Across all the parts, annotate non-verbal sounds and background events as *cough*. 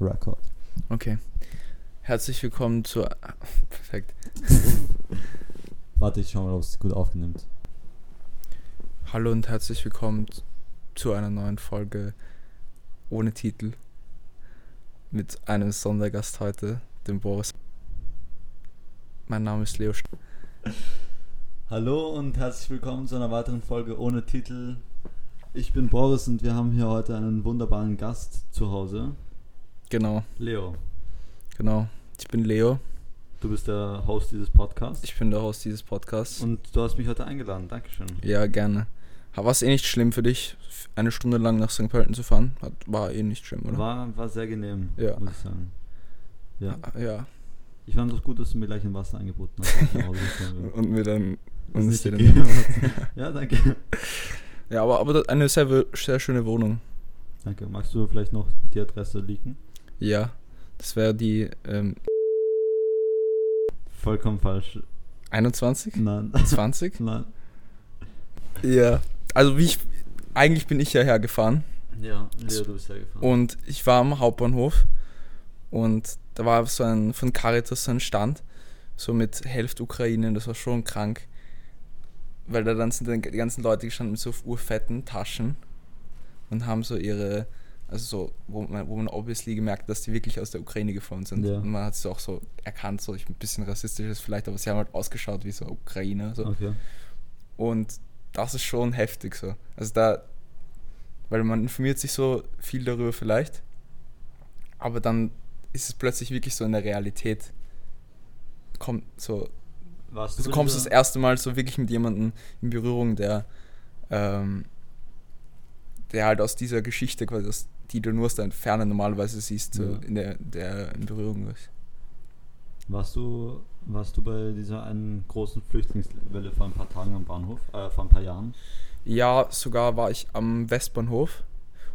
Record. Okay. Herzlich willkommen zur. *laughs* Perfekt. *laughs* Warte, ich schau mal, ob es gut aufnimmt. Hallo und herzlich willkommen zu einer neuen Folge ohne Titel. Mit einem Sondergast heute, dem Boris. Mein Name ist Leo. St *laughs* Hallo und herzlich willkommen zu einer weiteren Folge ohne Titel. Ich bin Boris und wir haben hier heute einen wunderbaren Gast zu Hause. Genau, Leo, genau. Ich bin Leo. du bist der Host dieses Podcasts Ich bin der Host dieses Podcasts. und du hast mich heute eingeladen. Dankeschön. ja, gerne. War es eh nicht schlimm für dich, eine Stunde lang nach St. Pölten zu fahren? War eh nicht schlimm, oder? War, war sehr genehm, Ja. muss ich sagen. Ja. Ja. Ich fand es auch gut, dass du mir gleich ein Wasser angeboten hast. *laughs* Und mir dann. Uns ist dir dann- *laughs* ja, danke. Ja, aber, aber eine sehr, sehr schöne Wohnung. Danke. Magst du vielleicht noch die Adresse leaken? Ja, das wäre die ähm, Vollkommen falsch. 21? Nein. 20? *laughs* Nein. Ja. Also wie ich, eigentlich bin ich ja hergefahren Ja, Leo, du bist hergefahren. und ich war am Hauptbahnhof und da war so ein, von Caritas so ein Stand, so mit Hälfte Ukraine, das war schon krank. Weil da dann sind dann die ganzen Leute gestanden mit so urfetten Taschen und haben so ihre, also so, wo man, wo man obviously gemerkt, dass die wirklich aus der Ukraine geflohen sind. Ja. Und man hat es auch so erkannt, so ich ein bisschen rassistisch ist vielleicht, aber sie haben halt ausgeschaut wie so Ukrainer. So. Okay. Und das ist schon heftig so. Also da, weil man informiert sich so viel darüber vielleicht, aber dann ist es plötzlich wirklich so in der Realität. Kommt so, Warst du bei kommst das erste Mal so wirklich mit jemandem in Berührung, der, ähm, der halt aus dieser Geschichte quasi, aus, die du nur aus der Entferne normalerweise siehst, so Ja. in der, der in Berührung ist. Warst du, warst du bei dieser einen großen Flüchtlingswelle vor ein paar Tagen am Bahnhof, äh, vor ein paar Jahren? Ja, sogar war ich am Westbahnhof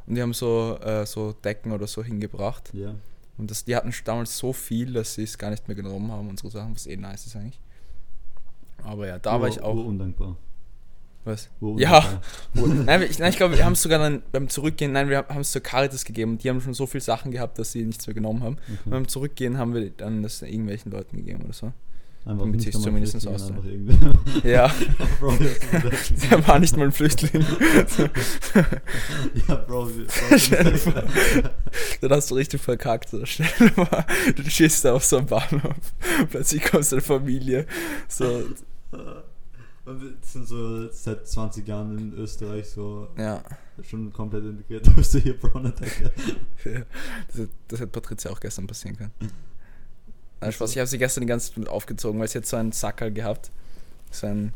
und die haben so, äh, so Decken oder so hingebracht. Ja. Und das, die hatten damals so viel, dass sie es gar nicht mehr genommen haben, unsere Sachen, was eh nice ist eigentlich. Aber ja, da war ich auch. undankbar. Was? Ur- Ja. Wo- nein, ich, nein, ich glaube, wir haben es sogar dann beim Zurückgehen, nein, wir haben es zur Caritas gegeben und die haben schon so viel Sachen gehabt, dass sie nichts mehr genommen haben. Und Okay. beim Zurückgehen haben wir dann das irgendwelchen Leuten gegeben oder so. Einfach damit einmal zumindest aus-. Ja, Bro, der war nicht mal ein Flüchtling. ja, Bro, vor. Dann hast du richtig verkackt. So. Dir mal, du stehst da auf so einem Bahnhof, plötzlich kommt so eine Familie, so, Und wir sind so seit 20 Jahren in Österreich so ja. schon komplett integriert. *laughs* Da bist du hier Brown Attacker. *laughs* Das, das hätte Patricia auch gestern passieren können. Nein, Spaß, ich habe sie gestern die ganze Zeit mit aufgezogen, weil sie hat so einen Sackerl gehabt. So ein,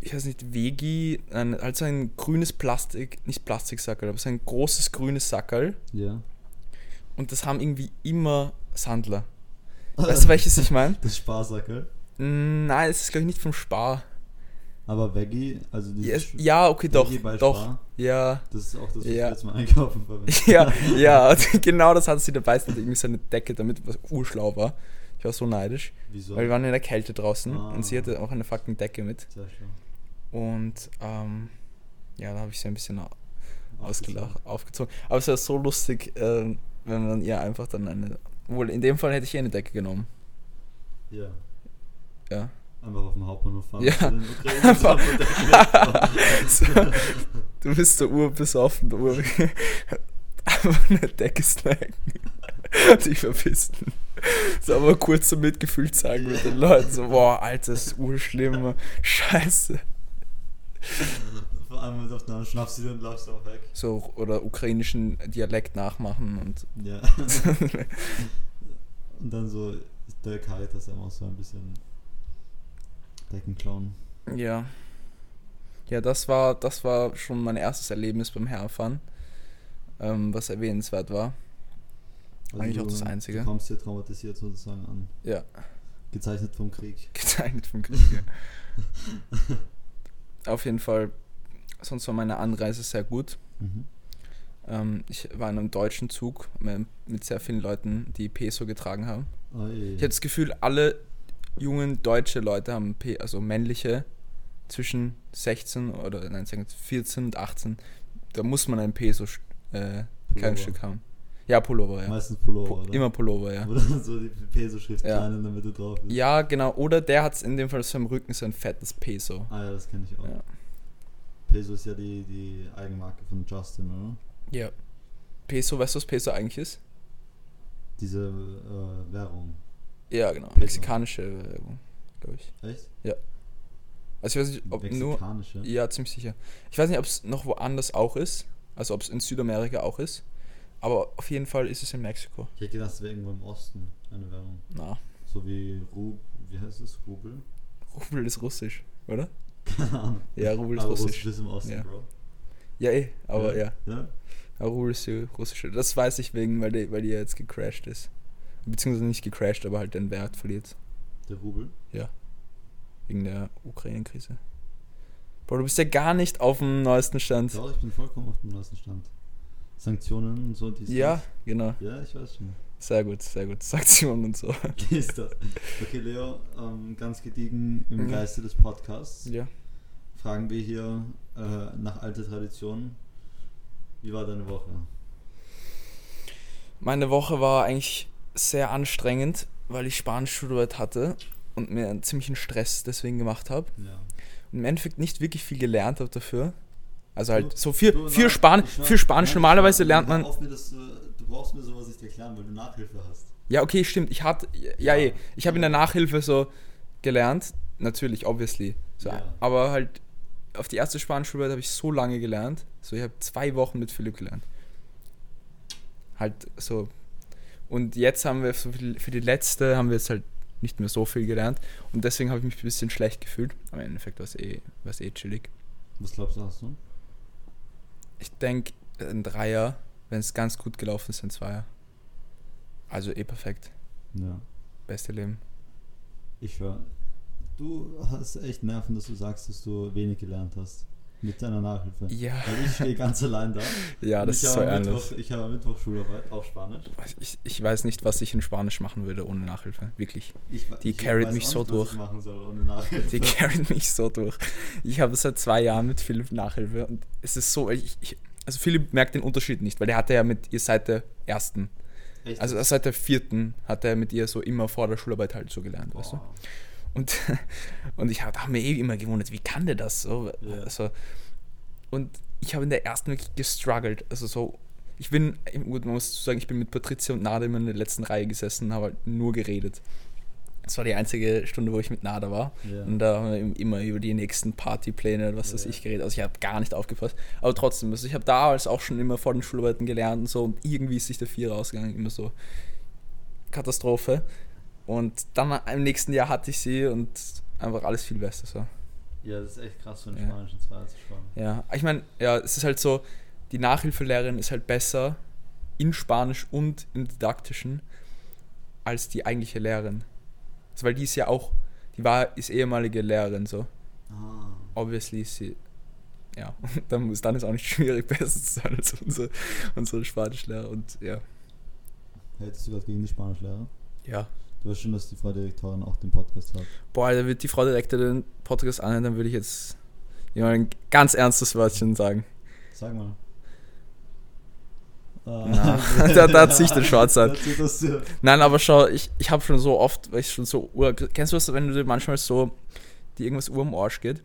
ich weiß nicht, Vegi, ein, halt so ein grünes Plastik, nicht Plastiksackerl, aber so ein großes grünes Sackerl. Ja. Und das haben irgendwie immer Sandler. *laughs* Weißt du, welches ich meine? Das Sparsackel. Nein, es ist glaube ich nicht vom Spar. Aber Veggie, also Ja, dieses es- ja okay, doch, Veggie bei doch. Spar, Ja, das ist auch das, was Ja. wir jetzt mal einkaufen verwenden. ja, *laughs* ja, *laughs* genau das hat sie dabei. Hatte irgendwie so eine Decke damit, was urschlau war. Ich war so neidisch. Wieso? Weil wir waren in der Kälte draußen Ah. und sie hatte auch eine fucking Decke mit. Sehr schön. Und ähm, ja, da habe ich sie ein bisschen au- ausgelacht, aufgezogen. Aber es war so lustig, ähm, wenn man ihr einfach dann eine. Wohl, in dem Fall hätte ich ihr eine Decke genommen. Ja. Ja. Einfach auf dem Hauptbahnhof fahren. Ja. *laughs* so, du bist der urbesoffen, der Ur. Einfach eine Decke snacken. Und sich verpissen. So, aber kurz so Mitgefühl zeigen mit den Leuten. So, boah, Alter, ist urschlimm. Scheiße. Vor allem mit auf den schnappst du dir und laufst auch weg. So, oder ukrainischen Dialekt nachmachen und. Ja. *laughs* und dann so der Caritas immer so ein bisschen Decken klauen. Ja. Ja, das war, das war schon mein erstes Erlebnis beim Herfahren, ähm, was erwähnenswert war. Eigentlich auch das Einzige. Du kommst hier traumatisiert sozusagen an. Ja, Gezeichnet vom Krieg. *laughs* gezeichnet vom Krieg. ja. *laughs* Auf jeden Fall, sonst war meine Anreise sehr gut. Mhm. Ähm, ich war in einem deutschen Zug mit mit sehr vielen Leuten, die Peso getragen haben. Oi. Ich habe das Gefühl, alle jungen deutsche Leute haben, P also männliche, zwischen 16 oder nein, sagen wir 14 und 18, da muss man ein Peso äh. Kleidungsstück haben. Ja, Pullover, ja. Meistens Pullover, Po- oder? immer Pullover, ja. *laughs* Oder so die Peso-Schrift Ja. klein in der Mitte drauf ist. Ja, genau. Oder der hat in dem Fall so am Rücken so ein fettes Peso. Ah ja, das kenne ich auch. Ja. Peso ist ja die, die Eigenmarke von Justin, oder? Ja. Peso, weißt du, was Peso eigentlich ist? Diese äh, Währung. Ja, genau. Mexikanische Währung, glaube ich. Echt? Also ich weiß nicht, ob nur. Mexikanische. Ja, ziemlich sicher. Ich weiß nicht, ob es noch woanders auch ist. Also ob es in Südamerika auch ist. Aber auf jeden Fall ist es in Mexiko. Ich hätte gedacht, es wäre irgendwo im Osten eine Währung. Na, So wie Rub, wie heißt es? Rubel? Rubel ist russisch, oder? Keine Ahnung. Ja, Rubel ist Aber russisch. ist im Osten, Ja. Bro. Ja, eh, aber ja. ja. Aber Rubel ist die russische. Das weiß ich wegen, weil die, weil die ja jetzt gecrashed ist. Beziehungsweise nicht gecrashed, aber halt den Wert verliert. Der Rubel. Wegen der Ukraine-Krise. Bro, du bist ja gar nicht auf dem neuesten Stand. Doch, ich bin vollkommen auf dem neuesten Stand. Sanktionen und so, dies, Ja, das. genau. Ja, ich weiß schon. Sehr gut, sehr gut. Sanktionen und so. *laughs* Ist das? Okay, Leo, ähm, ganz gediegen im Mhm. Geiste des Podcasts Ja. fragen wir hier äh, nach alter Tradition. Wie war deine Woche? Meine Woche war eigentlich sehr anstrengend, weil ich Spanisch-Schularbeit hatte und mir einen ziemlichen Stress deswegen gemacht habe. Ja. Und im Endeffekt nicht wirklich viel gelernt habe dafür. Also halt Du- so für, Du, nein, Span für Spanisch normalerweise lernt man. Mir das, äh, du brauchst mir sowas nicht erklären, weil du Nachhilfe hast. Ja, okay, stimmt. Ich hatte, ja, Ja. ich habe in der Nachhilfe so gelernt, natürlich, obviously. So, Ja. Aber halt auf die erste Spanischschularbeit habe ich so lange gelernt. So, ich habe zwei Wochen mit Philipp gelernt. Halt so. Und jetzt haben wir für die letzte haben wir jetzt halt nicht mehr so viel gelernt. Und deswegen habe ich mich ein bisschen schlecht gefühlt. Aber im Endeffekt war es eh, war's eh chillig. Was glaubst du, hast du? Ich denke, ein Dreier, wenn es ganz gut gelaufen ist, ein Zweier. Also eh perfekt. Ja. Beste Leben. Ich schwör. Du hast echt Nerven, dass du sagst, dass du wenig gelernt hast. Mit deiner Nachhilfe. Ja. Weil ich stehe ganz allein da. *laughs* Ja, das ist so ernst. Mittwoch, Ich habe am Mittwoch Schularbeit auf Spanisch. Ich, ich weiß nicht, was ich in Spanisch machen würde ohne Nachhilfe. Wirklich. Ich, Die ich carried mich so nicht, was durch. Ich machen soll ohne Nachhilfe. Die carried mich so durch. Ich habe seit zwei Jahren mit Philipp Nachhilfe und es ist so, ich, also Philipp merkt den Unterschied nicht, weil der hatte ja mit ihr seit der ersten, Echt? also seit der vierten hat er mit ihr so immer vor der Schularbeit halt so gelernt, weißt du? Und, *laughs* und ich habe hab mir eh immer gewundert, wie kann der das so? Ja. Also, und ich habe in der ersten wirklich gestruggelt. Also so, ich bin, gut, man muss sagen, ich bin mit Patricia und Nada immer in der letzten Reihe gesessen und habe halt nur geredet. Das war die einzige Stunde, wo ich mit Nada war. Ja. Und da haben wir immer über die nächsten Partypläne, was weiß Ja. ich, geredet. Also ich habe gar nicht aufgepasst. Aber trotzdem, also ich habe damals auch schon immer vor den Schularbeiten gelernt und so. Und irgendwie ist sich der Vier rausgegangen, immer so Katastrophe. Und dann im nächsten Jahr hatte ich sie und einfach alles viel besser. So. Ja, das ist echt krass, so einen Ja. spanischen Zweier zu schauen. Ja, ich meine, ja, es ist halt so, die Nachhilfelehrerin ist halt besser in Spanisch und im Didaktischen als die eigentliche Lehrerin. Also, weil die ist ja auch, die war, ist ehemalige Lehrerin, so. Ah. Obviously ist sie, ja, *laughs* dann, muss, dann ist auch nicht schwierig, *laughs* besser zu sein als unsere, unsere Spanischlehrer und ja. Hättest du gerade gegen die Spanischlehrer? Ja. Du weißt schon, dass die Frau Direktorin auch den Podcast hat. Boah, da wird die Frau Direktor den Podcast anhören, dann würde ich jetzt ja, ein ganz ernstes Wörtchen sagen. Sag mal. Na, *laughs* da- da hat sich der Schwarz an. *laughs* Nein, aber schau, ich, ich habe schon so oft, weil ich schon so, ur- kennst du das, wenn du dir manchmal so, dir irgendwas ur am Arsch geht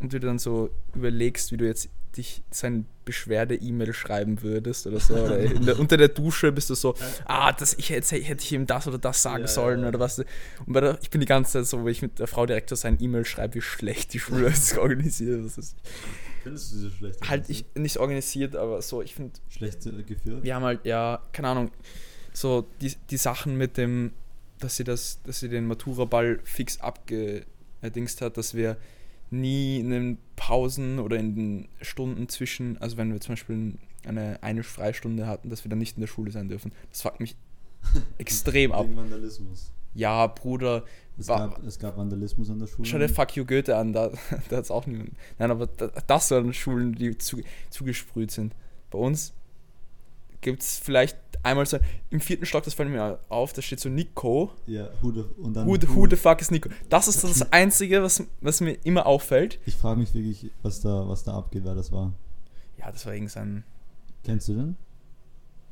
und du dir dann so überlegst, wie du jetzt dich sein Beschwerde-E-Mail schreiben würdest oder so, oder der, unter der Dusche bist du so, ah, das, ich hätte, hätte ich ihm das oder das sagen Ja, sollen ja. oder was. Und der, ich bin die ganze Zeit so, wo ich mit der Frau Direktor sein E-Mail schreibe, wie schlecht die Schule ist *laughs* organisiert. Das ist Findest du sie schlecht? halt ich, nicht organisiert, aber so, ich finde, Schlecht äh, geführt? wir haben halt, ja, keine Ahnung, so die, die Sachen mit dem, dass sie das, dass sie den Matura-Ball fix abgedingst hat, dass wir nie in den Pausen oder in den Stunden zwischen, also wenn wir zum Beispiel eine, eine Freistunde hatten, dass wir dann nicht in der Schule sein dürfen. Das fuckt mich *laughs* extrem ab. Vandalismus. Ja, Bruder, Es gab, es gab Vandalismus an der Schule. schau dir Fuck You Goethe an, da, *laughs* da hat es auch niemand. Nein, aber da, das waren Schulen, die zu, zugesprüht sind. Bei uns gibt es vielleicht einmal so, im vierten Stock, das fällt mir auf, da steht so Nico. Ja, who the, und dann Who, the- who the fuck is Nico? Das ist das *laughs* Einzige, was, was mir immer auffällt. Ich frage mich wirklich, was da, was da abgeht, wer das war. Ja, das war irgendein. Kennst du den?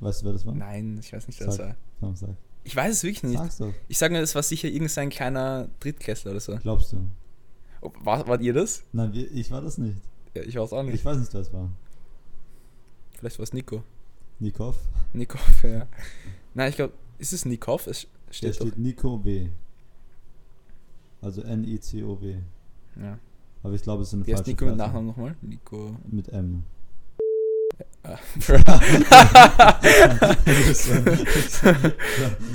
Weißt du, wer das war? Nein, ich weiß nicht, wer das war. Komm, sag. Ich weiß es wirklich nicht. Sag's doch. Ich sage nur, es war sicher irgendein kleiner Drittklässler oder so. Glaubst du? Oh, War, wart ihr das? Nein, wir, ich war das nicht. Ja, ich war es auch nicht. Ich weiß nicht, wer es war. Vielleicht war es Nico. Nikov? Nikov, ja. Nein, ich glaube, ist es Nikov? Es steht doch. steht Nico W. Also N-I-C-O-W. Ja. Aber ich glaube, es ist heißt falsche Nico mit Fährte. Nachnamen nochmal? Nico. Mit M. Ah. *laughs* *laughs*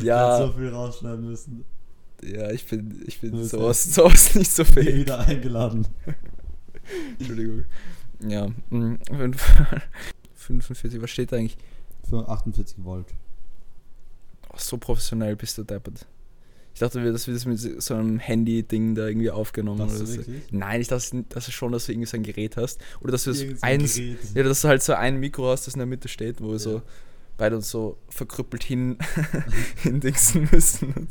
ja. ja, so viel rausschneiden müssen. ja, ich bin, ich bin sowas, sowas nicht so fähig. wieder eingeladen. *laughs* Entschuldigung. Ja, mm, auf jeden Fall. 45, was steht da eigentlich? Für 48 Volt. So professionell bist du deppert. Ich dachte, wir- dass wir das mit so einem Handy-Ding da irgendwie aufgenommen Das oder so. Nein, ich dachte, dass es schon, dass du irgendwie so ein Gerät hast. Oder dass du das eins, Gerät. ja, dass du halt so ein Mikro hast, das in der Mitte steht, wo wir Ja. so beide uns so verkrüppelt hin *laughs* hindingsen müssen.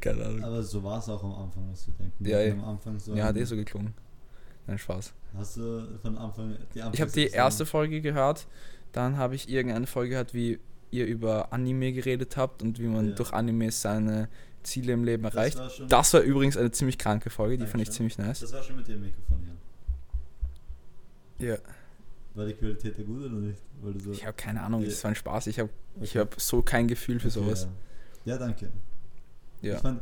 Keine Ahnung. Aber so war es auch am Anfang, was du denken. Ja, ja. am Anfang so. ja, hat eh so geklungen. Nein, Spaß. Hast du von Anfang die Ich habe die erste Folge gehört, dann habe ich irgendeine Folge gehört, wie ihr über Anime geredet habt und wie man Ja. durch Anime seine Ziele im Leben erreicht. Das war, Das war übrigens eine ziemlich kranke Folge, die fand ich ziemlich nice. das war schon mit dem Mikrofon hier. Ja. War die Qualität da gut oder nicht? So, Ich habe keine Ahnung, Ja. das war ein Spaß. Ich habe ich Okay. hab so kein Gefühl für Okay, sowas. Ja. ja, danke. Ja. Ich fand,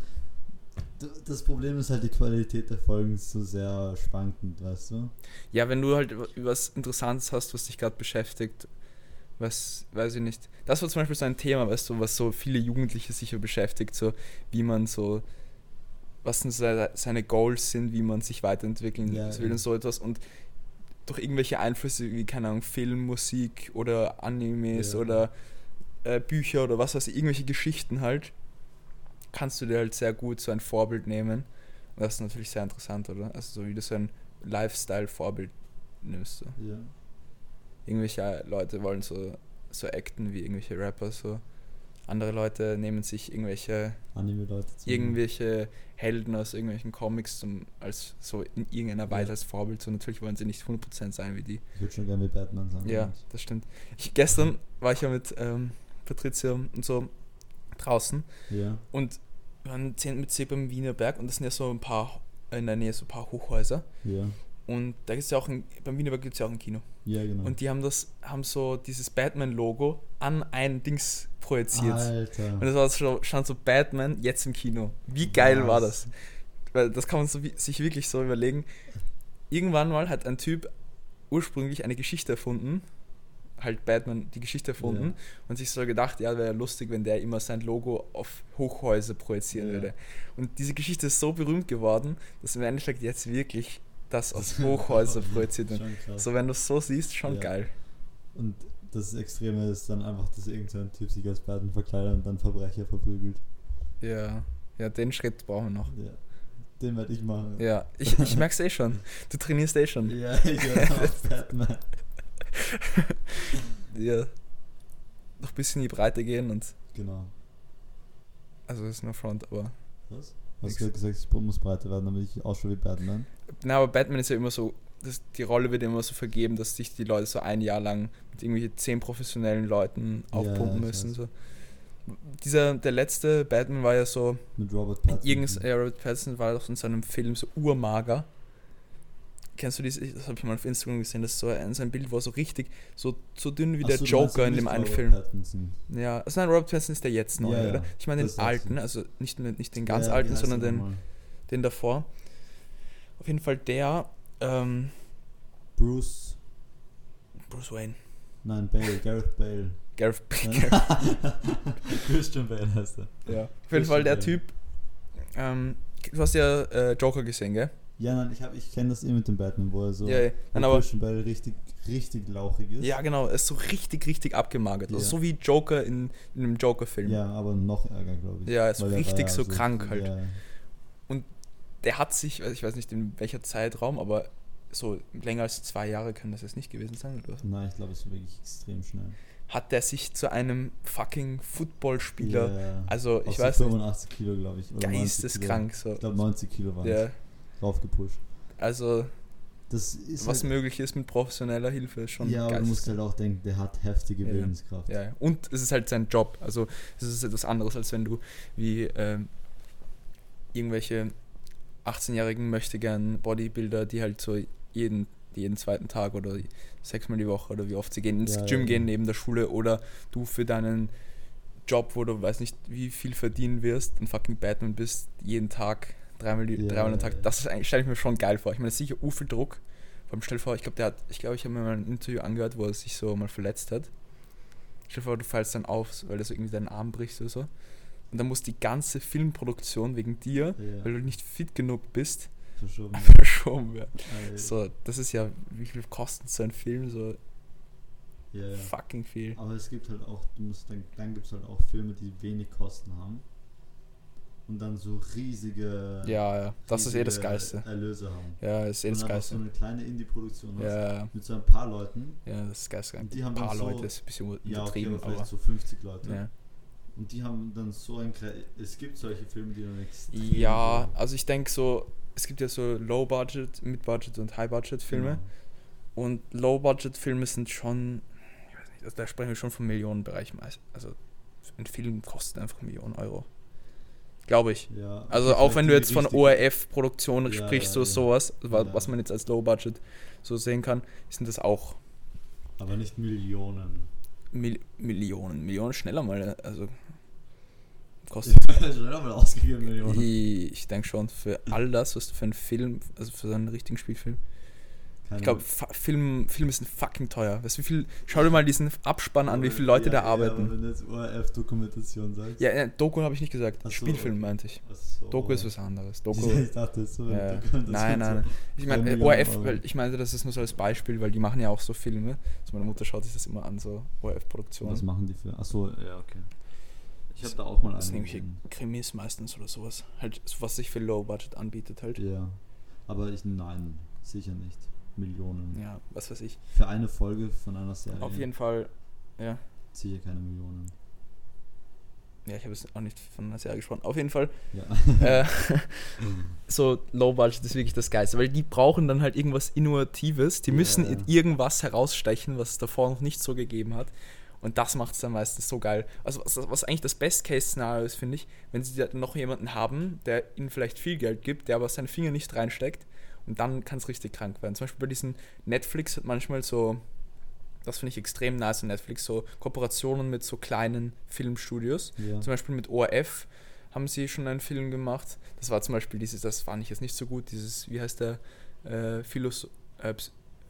das Problem ist halt, die Qualität der Folgen ist so sehr schwankend, weißt du? Ja, wenn du halt was Interessantes hast, was dich gerade beschäftigt, was, weiß ich nicht. Das war zum Beispiel so ein Thema, weißt du, was so viele Jugendliche sicher beschäftigt, so wie man so, was denn seine, Goals sind, wie man sich weiterentwickeln Ja, will ja. und so etwas. Und durch irgendwelche Einflüsse wie, keine Ahnung, Film, Musik oder Animes Ja. oder äh, Bücher oder was weiß ich, irgendwelche Geschichten halt, kannst du dir halt sehr gut so ein Vorbild nehmen. Und das ist natürlich sehr interessant, oder? Also so wie du so ein Lifestyle-Vorbild nimmst. So. Ja. Irgendwelche Leute wollen so, so acten wie irgendwelche Rapper, so. Andere Leute nehmen sich irgendwelche, irgendwelche Helden aus irgendwelchen Comics zum, als so in irgendeiner Weise Ja. als Vorbild. So natürlich wollen sie nicht 100% sein wie die. Ich würde schon gerne wie Batman sein. Ja, das stimmt. Ich, gestern war ich ja mit ähm, Patricia und so draußen Ja. und wir waren 10 mit C beim Wiener Berg und das sind ja so ein paar, in der Nähe so ein paar Hochhäuser. Ja. Und da gibt es ja auch ein, beim Wiener Berg gibt es ja auch ein Kino. Ja, genau. Und die haben das, haben so dieses Batman-Logo an ein Dings projiziert. Alter. Und das war so, stand so Batman jetzt im Kino. Wie geil war Was? das? Weil das kann man so, sich wirklich so überlegen. Irgendwann mal hat ein Typ ursprünglich eine Geschichte erfunden, halt Batman die Geschichte erfunden Ja. und sich so gedacht, ja, wäre lustig, wenn der immer sein Logo auf Hochhäuser projizieren Ja. würde. Und diese Geschichte ist so berühmt geworden, dass im Endeffekt jetzt wirklich das auf *laughs* Hochhäuser projiziert wird. So, wenn du es so siehst, schon Ja. geil. Und das Extreme ist dann einfach, dass irgendein Typ sich als Batman verkleidet und dann Verbrecher verprügelt. Ja, ja, den Schritt brauchen wir noch. Ja. Den werde ich machen. Ja, ich, ich merke es eh schon. Du trainierst eh schon. Ja, ich werde auch Batman. *laughs* Ja. Noch ein bisschen in die Breite gehen und. Genau. Also, das ist nur Front, aber. Was? Hast du gesagt, ich muss breiter werden, damit ich ausschaue wie Batman? Na, aber Batman ist ja immer so. Das, die Rolle wird immer so vergeben, dass sich die Leute so ein Jahr lang mit irgendwelchen zehn professionellen Leuten Ja, aufpumpen ich müssen. So. Dieser, der letzte Batman war ja so. Mit Robert Pattinson. Ja, Robert Pattinson war doch in seinem Film so urmager. Kennst du dieses? Das habe ich mal auf Instagram gesehen. Das ist so ein, so ein Bild, wo er so richtig, so, so dünn wie Ach der so, Joker in dem einen Robert Film. Pattinson. Ja, also nein, Robert Pattinson ist der jetzt neue, Ja, ja. oder? Ich meine den alten, also nicht, nicht den ganz Ja, alten, sondern der den, den davor. Auf jeden Fall der, ähm, Bruce. Bruce Wayne. Nein, Bale. Gareth Bale. Gareth *laughs* Christian Bale heißt er. Ja. Auf jeden Fall der Bale. Typ, ähm, du hast ja äh, Joker gesehen, gell? Ja, nein, ich, hab- ich kenne das eh mit dem Batman, wo er so. Ja, ja. Nein, aber, Christian Bale richtig, richtig lauchig ist. ja, genau, er ist so richtig, richtig abgemagert. Also Ja. so wie Joker in, in einem Joker-Film. Ja, aber noch ärger, glaube ich. Ja, er ist richtig so krank halt. Ja, Der hat sich, ich weiß nicht in welcher Zeitraum, aber so länger als zwei Jahre können das jetzt nicht gewesen sein, oder? nein, ich glaube, es ist wirklich extrem schnell. Hat der sich zu einem fucking Footballspieler Ja, Also, ich Auf weiß so nicht, 85 Kilo, glaube ich. oder 90 geisteskrank so. Ich glaube, 90 Kilo waren Ja, drauf gepusht. also was halt, möglich ist mit professioneller Hilfe, ist schon Ja, aber du musst halt auch denken, der hat heftige Ja. Willenskraft. Ja, ja. und es ist halt sein Job. Also es ist etwas anderes, als wenn du wie ähm, irgendwelche 18-jährigen möchte gern Bodybuilder, die halt so jeden, jeden zweiten Tag oder sechsmal die Woche oder wie oft sie gehen ins Ja, Gym ja, gehen neben der Schule oder du für deinen Job, wo du weiß nicht wie viel verdienen wirst, ein fucking Batman bist, jeden Tag dreimal, die, Ja, dreimal am Tag. Das ist eigentlich, stelle ich mir schon geil vor. Ich meine, das ist sicher u viel Druck. Allem stell vor, ich glaube, der hat, ich glaube, ich habe mir mal ein Interview angehört, wo er sich so mal verletzt hat. Stell vor, du fällst dann auf, weil du so irgendwie deinen Arm brichst oder so. Und dann muss die ganze Filmproduktion wegen dir, Ja. weil du nicht fit genug bist, Verschoben. *laughs* verschoben werden. Ey, So, das ist ja, wie viel kostet so ein Film? So ja, fucking viel. Aber es gibt halt auch, du musst dann, dann gibt es halt auch Filme, die wenig Kosten haben. Und dann so riesige, Ja, ja, das ist eh das Geilste. Erlöse haben. Ja, das ist eh das dann auch so Geilste. eine kleine Indie-Produktion hast. Ja, Mit so ein paar Leuten. ja, das ist Geilste. Die Ein paar so- Leute ist ein bisschen Ja, okay, untertrieben, aber vielleicht aber. so 50 Leute. Ja. Und die haben dann so ein. Es gibt solche Filme, die dann extrem. Ja, so- also ich denke so, es gibt ja so Low-Budget, Mid-Budget und High-Budget-Filme. Genau. Und Low-Budget-Filme sind schon, ich weiß nicht, also da sprechen wir schon vom Millionenbereich meist. Also ein Film kostet einfach Millionen Euro. Glaube ich. Ja, Also okay, auch wenn du jetzt von ORF-Produktionen Ja, sprichst, ja, so ja. sowas, wa- Ja. was man jetzt als Low-Budget so sehen kann, sind das auch Aber nicht Millionen. Mil Millionen. Millionen schneller mal, also kostet. Ich, ich denke schon, für all das, was du für einen Film, also für so einen richtigen Spielfilm, Keine- Ich glaube, Film, Filme sind fucking teuer. Weißt wie viel, schau dir mal diesen Abspann an, wie viele Leute ja, da ja, arbeiten. wenn du jetzt ORF-Dokumentation sagst. Ja, ja, Doku habe ich nicht gesagt. So. Spielfilm meinte ich. So. Doku ist was anderes. Doku. *laughs* Ich dachte, es ist so Ja. Dokumentation Nein, nein. Ich meine, Eine äh, ORF, weil ich meinte, das ist nur so als Beispiel, weil die machen ja auch so Filme. Also meine Mutter schaut sich das immer an, so Was ORF-Produktionen. machen die für? Achso, ja, okay. Ich habe da auch mal Das einen irgendwelche gesehen. Krimis meistens oder sowas. Halt, was sich für Low Budget anbietet halt. Ja. Aber ich, nein, sicher nicht. Millionen. Ja, was weiß ich. Für eine Folge von einer Serie Auf jeden Fall, ja. ziehe keine Millionen. Ja, ich habe jetzt auch nicht von einer Serie gesprochen. Auf jeden Fall, Ja. äh, *laughs* *laughs* so Low Budget ist wirklich das Geilste, weil die brauchen dann halt irgendwas Innovatives. Die Ja, müssen ja. in irgendwas herausstechen, was es davor noch nicht so gegeben hat. Und das macht es dann meistens so geil. Also, was, was eigentlich das Best-Case-Szenario ist, finde ich, wenn sie da noch jemanden haben, der ihnen vielleicht viel Geld gibt, der aber seine Finger nicht reinsteckt. Und dann kann es richtig krank werden. Zum Beispiel bei diesen Netflix hat manchmal so, das finde ich extrem nice an Netflix, so Kooperationen mit so kleinen Filmstudios. ja. Zum Beispiel mit ORF haben sie schon einen Film gemacht. Das war zum Beispiel dieses, das fand ich jetzt nicht so gut, dieses, wie heißt der, äh, Philos äh,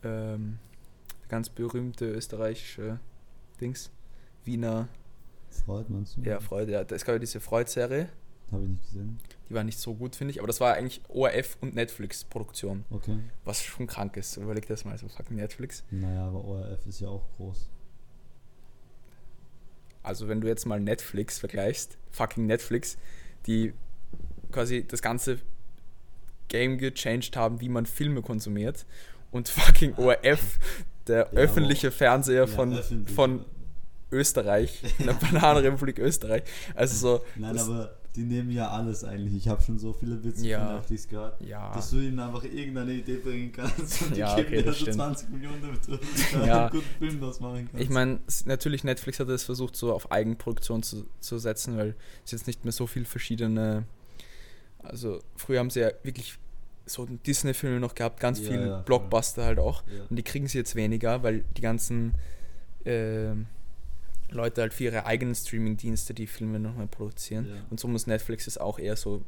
ähm, ganz berühmte österreichische Dings, Wiener, Freud, meinst du? ja, Freud, ja, es gab ja diese Freud-Serie, Habe ich nicht gesehen. die war nicht so gut, finde ich, aber das war eigentlich ORF und Netflix-Produktion, Okay. was schon krank ist. Überleg dir das mal, so fucking Netflix. Naja, aber ORF ist ja auch groß. Also wenn du jetzt mal Netflix vergleichst, fucking Netflix, die quasi das ganze Game gechanged haben, wie man Filme konsumiert und fucking ORF, der Ja, öffentliche Fernseher Ja, von, öffentlich. von Österreich, von der *laughs* Bananenrepublik Österreich. Also so, Nein, aber die nehmen ja alles eigentlich. Ich habe schon so viele Witze Ja. von Netflix gehört, ja, dass du ihnen einfach irgendeine Idee bringen kannst und die Ja, geben okay, dir so stimmt. 20 Millionen, damit du *laughs* Ja. einen guten Film draus machen kannst. ich meine, natürlich Netflix hat es versucht, so auf Eigenproduktion zu, zu setzen, weil es jetzt nicht mehr so viel verschiedene, also früher haben sie ja wirklich so Disney-Filme noch gehabt, ganz Ja, viel ja. Blockbuster halt auch. ja. Und die kriegen sie jetzt weniger, weil die ganzen ähm, Leute halt für ihre eigenen Streaming-Dienste die Filme nochmal produzieren. Ja. Und so muss Netflix es auch eher so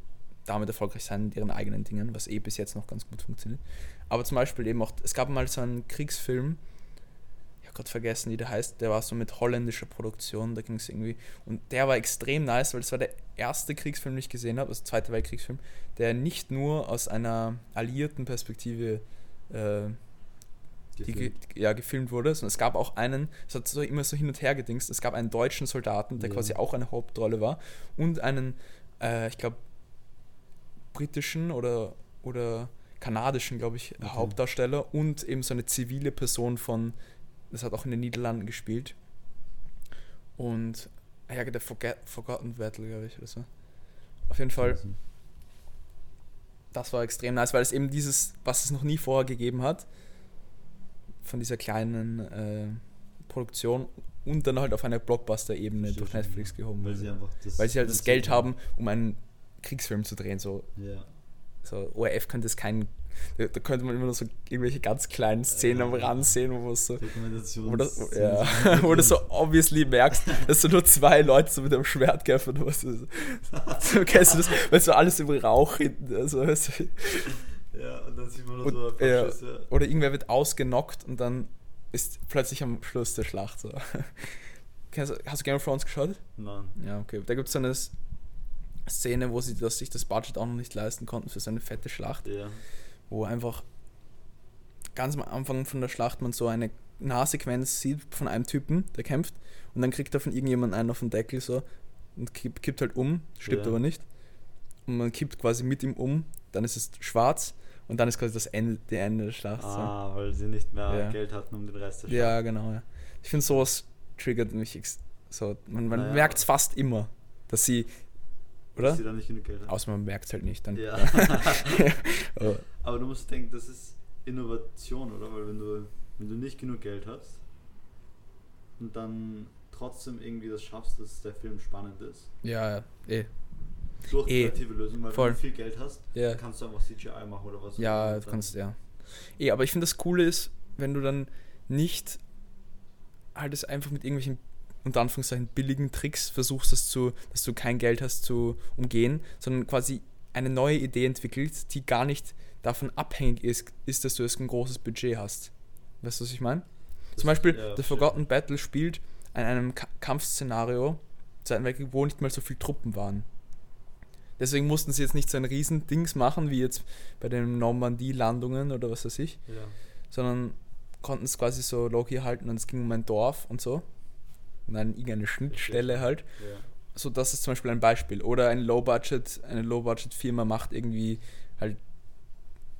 damit erfolgreich sein in ihren eigenen Dingen, was eh bis jetzt noch ganz gut funktioniert. Aber zum Beispiel eben auch, es gab mal so einen Kriegsfilm, habe gerade vergessen, wie der heißt, der war so mit holländischer Produktion, da ging es irgendwie, und der war extrem nice, weil es war der erste Kriegsfilm, den ich gesehen habe, also Zweite Weltkriegsfilm, der nicht nur aus einer alliierten Perspektive äh, die ge Gefilmt. ja, gefilmt wurde, sondern es gab auch einen, es hat so immer so hin und her gedingst, es gab einen deutschen Soldaten, der Ja. quasi auch eine Hauptrolle war und einen, äh, ich glaube, britischen oder, oder kanadischen, glaube ich, Okay. Hauptdarsteller und eben so eine zivile Person von, das hat auch in den Niederlanden gespielt und, ah ja, der Forget Forgotten Battle, glaube ich, oder so. Auf jeden Fall, das war extrem nice, weil es eben dieses, was es noch nie vorher gegeben hat, von dieser kleinen äh, Produktion und dann halt auf einer Blockbuster-Ebene durch Netflix gehoben Weil wurde. sie Weil sie halt das Geld haben, um einen Kriegsfilm zu drehen. So, Ja. so ORF könnte es keinen. Da, da könnte man immer nur so irgendwelche ganz kleinen Szenen Ja. am Rand sehen, wo es so. Wo, das, ja, *laughs* wo du so obviously merkst, dass du nur zwei Leute so mit einem Schwert kämpfen oder was. So, so, kennst du das? Weil so alles im Rauch hinten. Also, weißt du, Ja, und dann sieht man nur Und, so ein ja. Schüsse. oder irgendwer wird ausgenockt und dann ist plötzlich am Schluss der Schlacht so. *laughs* Kennst du- Hast du Game of Thrones geschaut? Nein. Ja, okay. Da gibt es so eine Szene, wo sie das, sich das Budget auch noch nicht leisten konnten für so eine fette Schlacht, Ja. Wo einfach ganz am Anfang von der Schlacht man so eine Nahsequenz sieht von einem Typen, der kämpft, und dann kriegt er von irgendjemandem einen auf den Deckel so und kippt, halt um, stirbt Ja. aber nicht. Und man kippt quasi mit ihm um, dann ist es schwarz und dann ist quasi das Ende, der Ende der Schlacht. so. Ah, weil sie nicht mehr Ja. Geld hatten, um den Rest der Ja, genau. Ja. Ich finde, sowas triggert mich. So, man man Naja. merkt es fast immer, dass sie. Oder? Dass sie dann nicht genug Geld hatten. Außer man merkt es halt nicht. Dann, Ja. *laughs* *laughs* Aber, Aber du musst denken, das ist Innovation, oder? Weil wenn du, wenn du nicht genug Geld hast und dann trotzdem irgendwie das schaffst, dass der Film spannend ist, ja, ja, eh. durch Eh. kreative Lösungen, weil Voll. wenn du viel Geld hast, Ja. kannst du einfach CGI machen oder was. Ja, du kannst, ja. Eh, aber ich finde das Coole ist, wenn du dann nicht halt es einfach mit irgendwelchen, unter Anführungszeichen, billigen Tricks versuchst, das zu, dass du kein Geld hast zu umgehen, sondern quasi eine neue Idee entwickelt, die gar nicht davon abhängig ist, ist dass du jetzt ein großes Budget hast. Weißt du, was ich meine? Zum Beispiel, ja, The. Forgotten Battle spielt in einem Ka Kampfszenario, Zweiten Weltkrieg, wo nicht mal so viele Truppen waren. Deswegen mussten sie jetzt nicht so ein riesen Dings machen, wie jetzt bei den Normandie-Landungen oder was weiß ich, Ja. sondern konnten es quasi so low-key halten und es ging um ein Dorf und so. Und dann irgendeine Schnittstelle halt. Ja. So, das ist zum Beispiel ein Beispiel. Oder ein Low-Budget, eine Low-Budget-Firma macht irgendwie halt,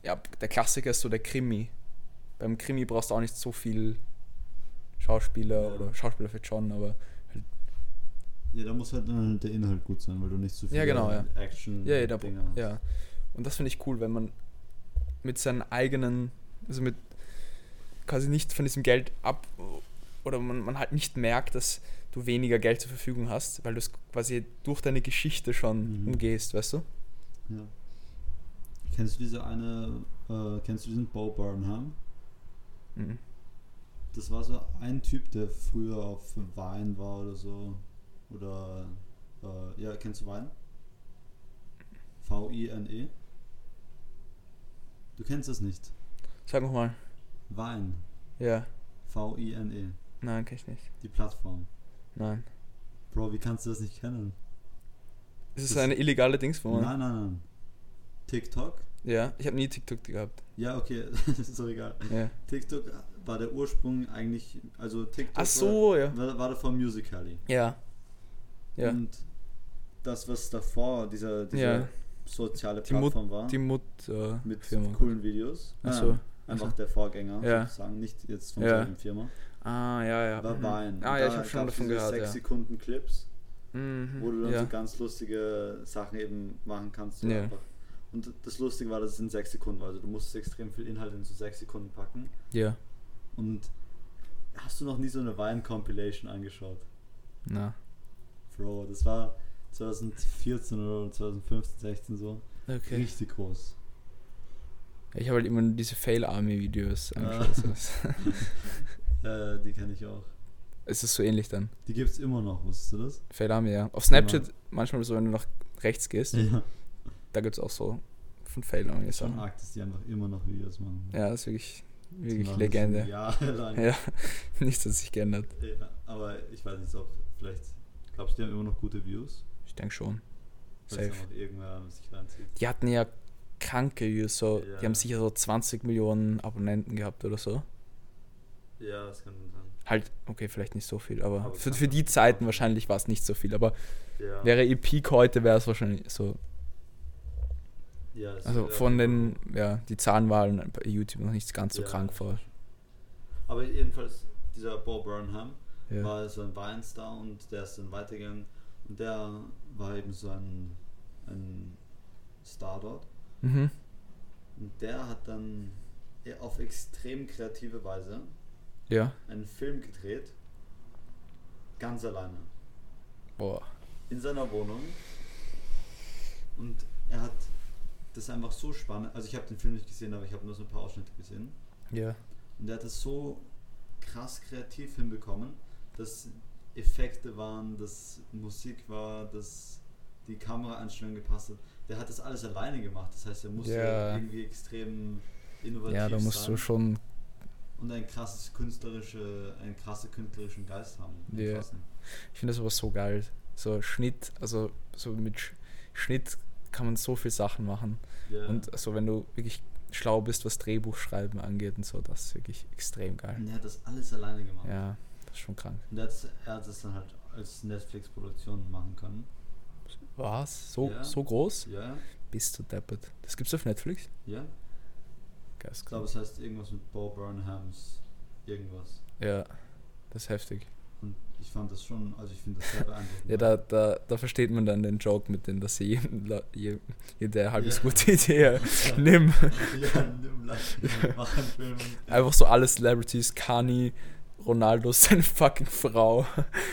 ja, der Klassiker ist so der Krimi. Beim Krimi brauchst du auch nicht so viel Schauspieler Ja. oder Schauspieler für John, aber ja, da muss halt dann der Inhalt gut sein, weil du nicht so viel Ja, genau, ja. Action ja, ja, da, Dinger hast. ja. Und das finde ich cool, wenn man mit seinen eigenen, also mit quasi nicht von diesem Geld ab oder man, man halt nicht merkt, dass du weniger Geld zur Verfügung hast, weil du es quasi durch deine Geschichte schon Mhm. umgehst, weißt du? Ja. Kennst du diese eine, äh, kennst du diesen Bo Burnham? Mhm. Das war so ein Typ, der früher auf Wein war oder so. Oder, äh, ja, kennst du Wein? V-I-N-E? Du kennst das nicht. Sag nochmal. Wein. Ja. V-I-N-E. Nein, kenn ich nicht. Die Plattform. Nein. Bro, wie kannst du das nicht kennen? Ist es Das- eine illegale Dings, wo man. Nein, nein, nein. TikTok? Ja, ich habe nie TikTok gehabt. Ja, okay, *laughs* ist so egal. Ja. TikTok war der Ursprung eigentlich, also TikTok so, ja. war, war, war davor Musical.ly. Ja. Ja. Und das, was davor dieser, diese Ja. soziale Die Mut- Plattform war, Die Mutter. mit Firma. coolen Videos, Ach so. einfach Ach so. der Vorgänger Ja. sozusagen, nicht jetzt von Ja. derselben Firma, Ah, ja, ja. war mhm. Wein. Ah, ja, ich habe schon davon gehört. 6 Ja. Sekunden Clips, Mhm. wo du dann so ganz lustige Sachen eben machen kannst. Ja. einfach. Und das Lustige war, dass es in 6 Sekunden war. Also du musst extrem viel Inhalt in so 6 Sekunden packen. ja. Und hast du noch nie so eine Wein-Compilation angeschaut? Na. Bro, das war 2014 oder 2015, 16 so. Okay. Richtig groß. Ich habe halt immer nur diese Fail-Army-Videos Ah. angeschaut. Äh, *laughs* die kenne ich auch. es ist so ähnlich dann. Die gibt's immer noch, wusstest du das? Fail-Army, ja. Auf Snapchat manchmal so, wenn du nach rechts gehst, Ja. Da gibt es auch so von Fail-Army Schon Sachen. arg, dass die einfach immer noch Videos machen. Ja, das ist wirklich, wirklich machen Legende. Jahrelang. Ja, *laughs* nichts hat sich geändert. Ja, aber ich weiß nicht, ob vielleicht. Glaubst du, die haben immer noch gute Views? Ich denke schon. Safe. Die hatten ja kranke Views, so, Ja. die haben sicher so 20 Millionen Abonnenten gehabt oder so. Ja, das kann sein. Halt, okay, vielleicht nicht so viel, aber, Aber für, für die. Zeiten wahrscheinlich war es nicht so viel, aber Ja. wäre Peak heute, wäre es wahrscheinlich so. Ja Also ist- von den, ja, die Zahlen waren bei YouTube noch nicht ganz so Ja. krank vor. Aber jedenfalls, dieser Bo Burnham Ja. war so ein Weinstar und der ist dann weitergegangen. Und der war eben so ein, ein Star dort. Mhm. Und der hat dann eher auf extrem kreative Weise Ja. einen Film gedreht. Ganz alleine. Boah. In seiner Wohnung. Und er hat das einfach so spannend. Also ich habe den Film nicht gesehen, aber ich habe nur so ein paar Ausschnitte gesehen. Ja. Und er hat das so krass kreativ hinbekommen, dass Effekte waren, dass Musik war, dass die Kameraeinstellung gepasst hat. Der hat das alles alleine gemacht. Das heißt, er musste Ja. irgendwie extrem innovativ Ja, da musst sein du schon. und ein krasses künstlerische, einen krassen künstlerischen Geist haben. Ja. Ich finde das aber so geil. So Schnitt, also so mit Sch Schnitt kann man so viel Sachen machen. Ja. Und so, wenn du wirklich schlau bist, was Drehbuchschreiben angeht und so, das ist wirklich extrem geil. Und er hat das alles alleine gemacht. Ja, das ist schon krank. Und er, hat's- er hat es dann halt als Netflix-Produktion machen können. Was? So, Ja. so groß? Ja, Bist du deppert. Das gibt's auf Netflix? ja. Geil, Ich glaube, es heißt irgendwas mit Bo Burnhams. Irgendwas. Ja, das ist heftig. Ich fand das schon, also ich finde das sehr beeindruckend. Ja, da, da, da versteht man dann den Joke mit dem, dass sie jeden, Le- je- jede halbwegs Ja. gute Idee nimm. ja, nimm Lass, mach einen Film. Einfach so alle Celebrities, Kani, Ronaldo, *laughs* seine fucking Frau.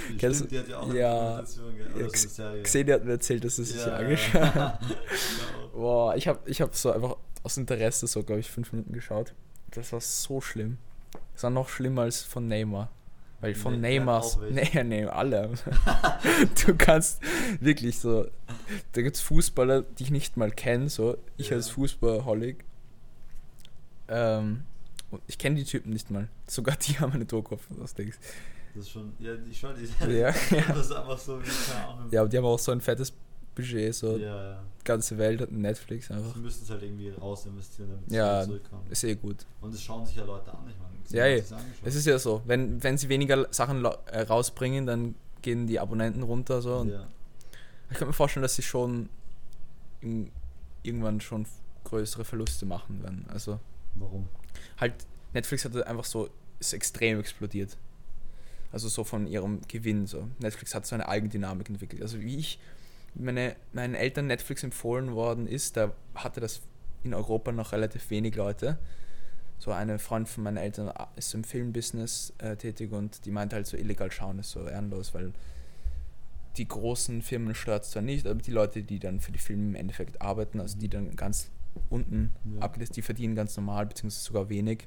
Stimmt, Kennst du- die hat ja auch eine ja, ja, eine Serie. Xenia hat mir erzählt, dass sie sich Ja, angeschaut ja. hat. *laughs* Genau. Boah, ich habe ich hab so einfach aus Interesse so, glaube ich, fünf Minuten geschaut. Das war so schlimm. Das war noch schlimmer als von Neymar. Weil von Ne- der hat Neymar, auch *laughs* welche. nee, nee, alle. *laughs* du kannst wirklich so, da gibt es Fußballer, die ich nicht mal kenne, so, ich Ja. als Fußballholic, ähm, ich kenne die Typen nicht mal. Sogar die *laughs* haben eine auf das Dings. Das ist schon, ja, ich schau die Ja, ja. Das ist einfach so wie, keine Ahnung. Ja, aber die haben auch so ein fettes Budget, so, ja, ja. ganze Welt hat Netflix einfach. Sie müssen es halt irgendwie raus investieren, damit Ja, es zurückkommt. Ist eh gut. Und es schauen sich ja Leute an, ich meine. sie Ja, eh. Es ist ja so, wenn, wenn sie weniger Sachen äh, rausbringen, dann gehen die Abonnenten runter. So. Und ja. Ich kann mir vorstellen, dass sie schon in, irgendwann schon größere Verluste machen werden. Also Warum? halt, Netflix hat einfach so, ist extrem explodiert. Also so von ihrem Gewinn. So. Netflix hat so eine Eigendynamik entwickelt. Also wie ich meine, meinen Eltern Netflix empfohlen worden ist, da hatte das in Europa noch relativ wenig Leute. So eine Freund von meinen Eltern ist im Filmbusiness äh, tätig und die meint halt so illegal schauen ist so ehrenlos, weil die großen Firmen stört zwar nicht, aber die Leute, die dann für die Filme im Endeffekt arbeiten, also die dann ganz unten Ja. abgelistet, die verdienen ganz normal, beziehungsweise sogar wenig.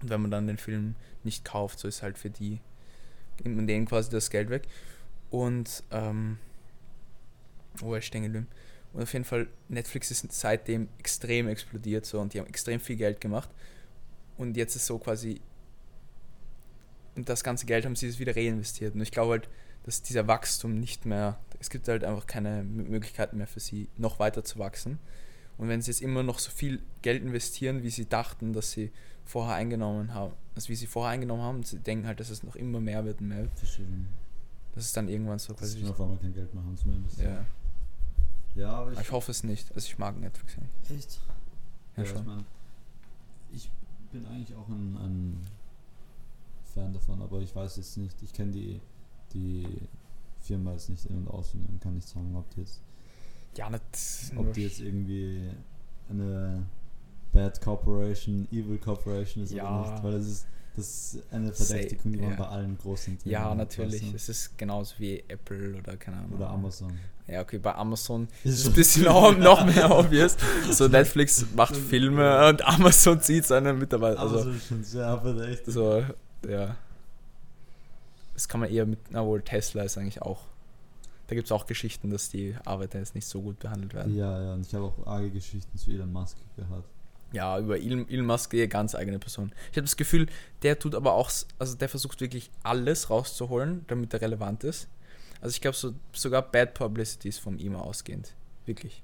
Und wenn man dann den Film nicht kauft, so ist halt für die, nimmt man denen quasi das Geld weg. Und, ähm, wo ich stehen geblieben? Und auf jeden Fall, Netflix ist seitdem extrem explodiert so und die haben extrem viel Geld gemacht. Und jetzt ist so quasi, und das ganze Geld haben sie jetzt wieder reinvestiert. Und ich glaube halt, dass dieser Wachstum nicht mehr, es gibt halt einfach keine Möglichkeiten mehr für sie, noch weiter zu wachsen. Und wenn sie jetzt immer noch so viel Geld investieren, wie sie dachten, dass sie vorher eingenommen haben, also wie sie vorher eingenommen haben, sie denken halt, dass es noch immer mehr wird und mehr wird. Das ist dann irgendwann so Dass quasi. sie auf einmal kein Geld mehr haben zum Investieren. Ja, Ja, aber ich, ich hoffe es nicht. Also ich mag Netflix eigentlich. Echt? Ja, ich schon. mein, ich bin eigentlich auch ein, ein Fan davon, aber ich weiß jetzt nicht, ich kenne die, die Firma jetzt nicht in- und auswendig und kann nicht sagen, ob die jetzt, Ja, nicht. ob die jetzt irgendwie eine Bad Corporation, Evil Corporation ist Ja. oder nicht, weil das ist, das ist eine Verdächtigung, die man ja. bei allen großen Unternehmen Ja, natürlich. Es ist genauso wie Apple oder keine Ahnung. Oder Amazon. Ja, okay, bei Amazon *laughs* Ist es ein bisschen auch *laughs* noch mehr obvious. So Netflix macht Filme und Amazon *laughs* zieht seine Mitarbeiter. Also Amazon ist schon sehr verdächtig. so, ja. Das kann man eher mit, na wohl, Tesla ist eigentlich auch. Da gibt es auch Geschichten, dass die Arbeiter jetzt nicht so gut behandelt werden. Ja, ja, und ich habe auch arge Geschichten zu Elon Musk gehört. Ja, über Elon, Elon Musk eh ganz eigene Person. Ich habe das Gefühl, der tut aber auch, also der versucht wirklich alles rauszuholen, damit er relevant ist. Also ich glaube so, sogar Bad Publicity ist von ihm ausgehend. Wirklich.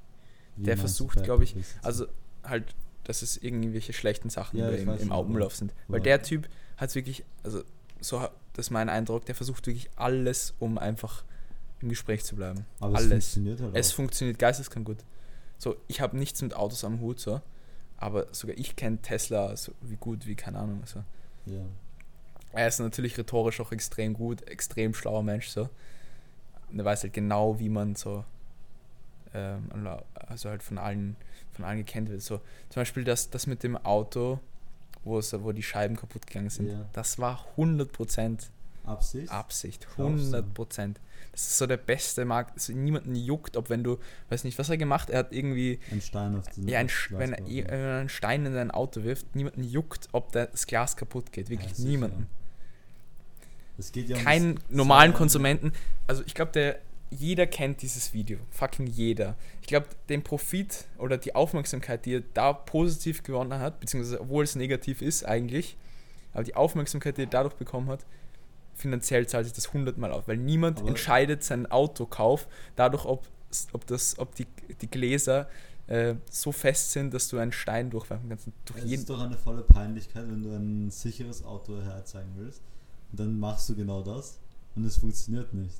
Wie Der versucht, Bad glaub ich, Publicity? Also halt, dass es irgendwelche schlechten Sachen Ja, im, im aber- sind. Weil aber- der Typ hat wirklich, also so das ist mein Eindruck, der versucht wirklich alles, um einfach im Gespräch zu bleiben. aber es alles. funktioniert halt Es auch. funktioniert geisteskrank gut. So, ich habe nichts mit Autos am Hut, so, aber sogar ich kenne Tesla so wie gut wie keine Ahnung. So. ja. Er ist natürlich rhetorisch auch extrem gut, extrem schlauer Mensch, so. Er weiß halt genau, wie man so ähm, also halt von allen, von allen gekannt wird. So, zum Beispiel das, das mit dem Auto, wo, es, wo die Scheiben kaputt gegangen sind, Ja. das war 100% Absicht? Absicht. Glaubst du? 100%. Das ist so der beste Markt. Also niemanden juckt, ob wenn du, weiß nicht, was hat er gemacht? Er hat irgendwie, Ein Stein auf den ja, ein, wenn er wenn er einen Stein in dein Auto wirft, niemanden juckt, ob da das Glas kaputt geht. Wirklich Ja, sicher. niemanden. Geht ja um Keinen das- normalen das- Konsumenten. Also ich glaube, der jeder kennt dieses Video. Fucking jeder. Ich glaube, den Profit oder die Aufmerksamkeit, die er da positiv gewonnen hat, beziehungsweise obwohl es negativ ist eigentlich, aber die Aufmerksamkeit, die er dadurch bekommen hat, finanziell zahlt sich das hundertmal auf, weil niemand Aber- entscheidet seinen Autokauf dadurch, ob, ob, das, ob die, die Gläser äh, so fest sind, dass du einen Stein durchwerfen kannst. Durch Es jeden, ist doch eine volle Peinlichkeit, wenn du ein sicheres Auto herzeigen willst. Und dann machst du genau das und es funktioniert nicht.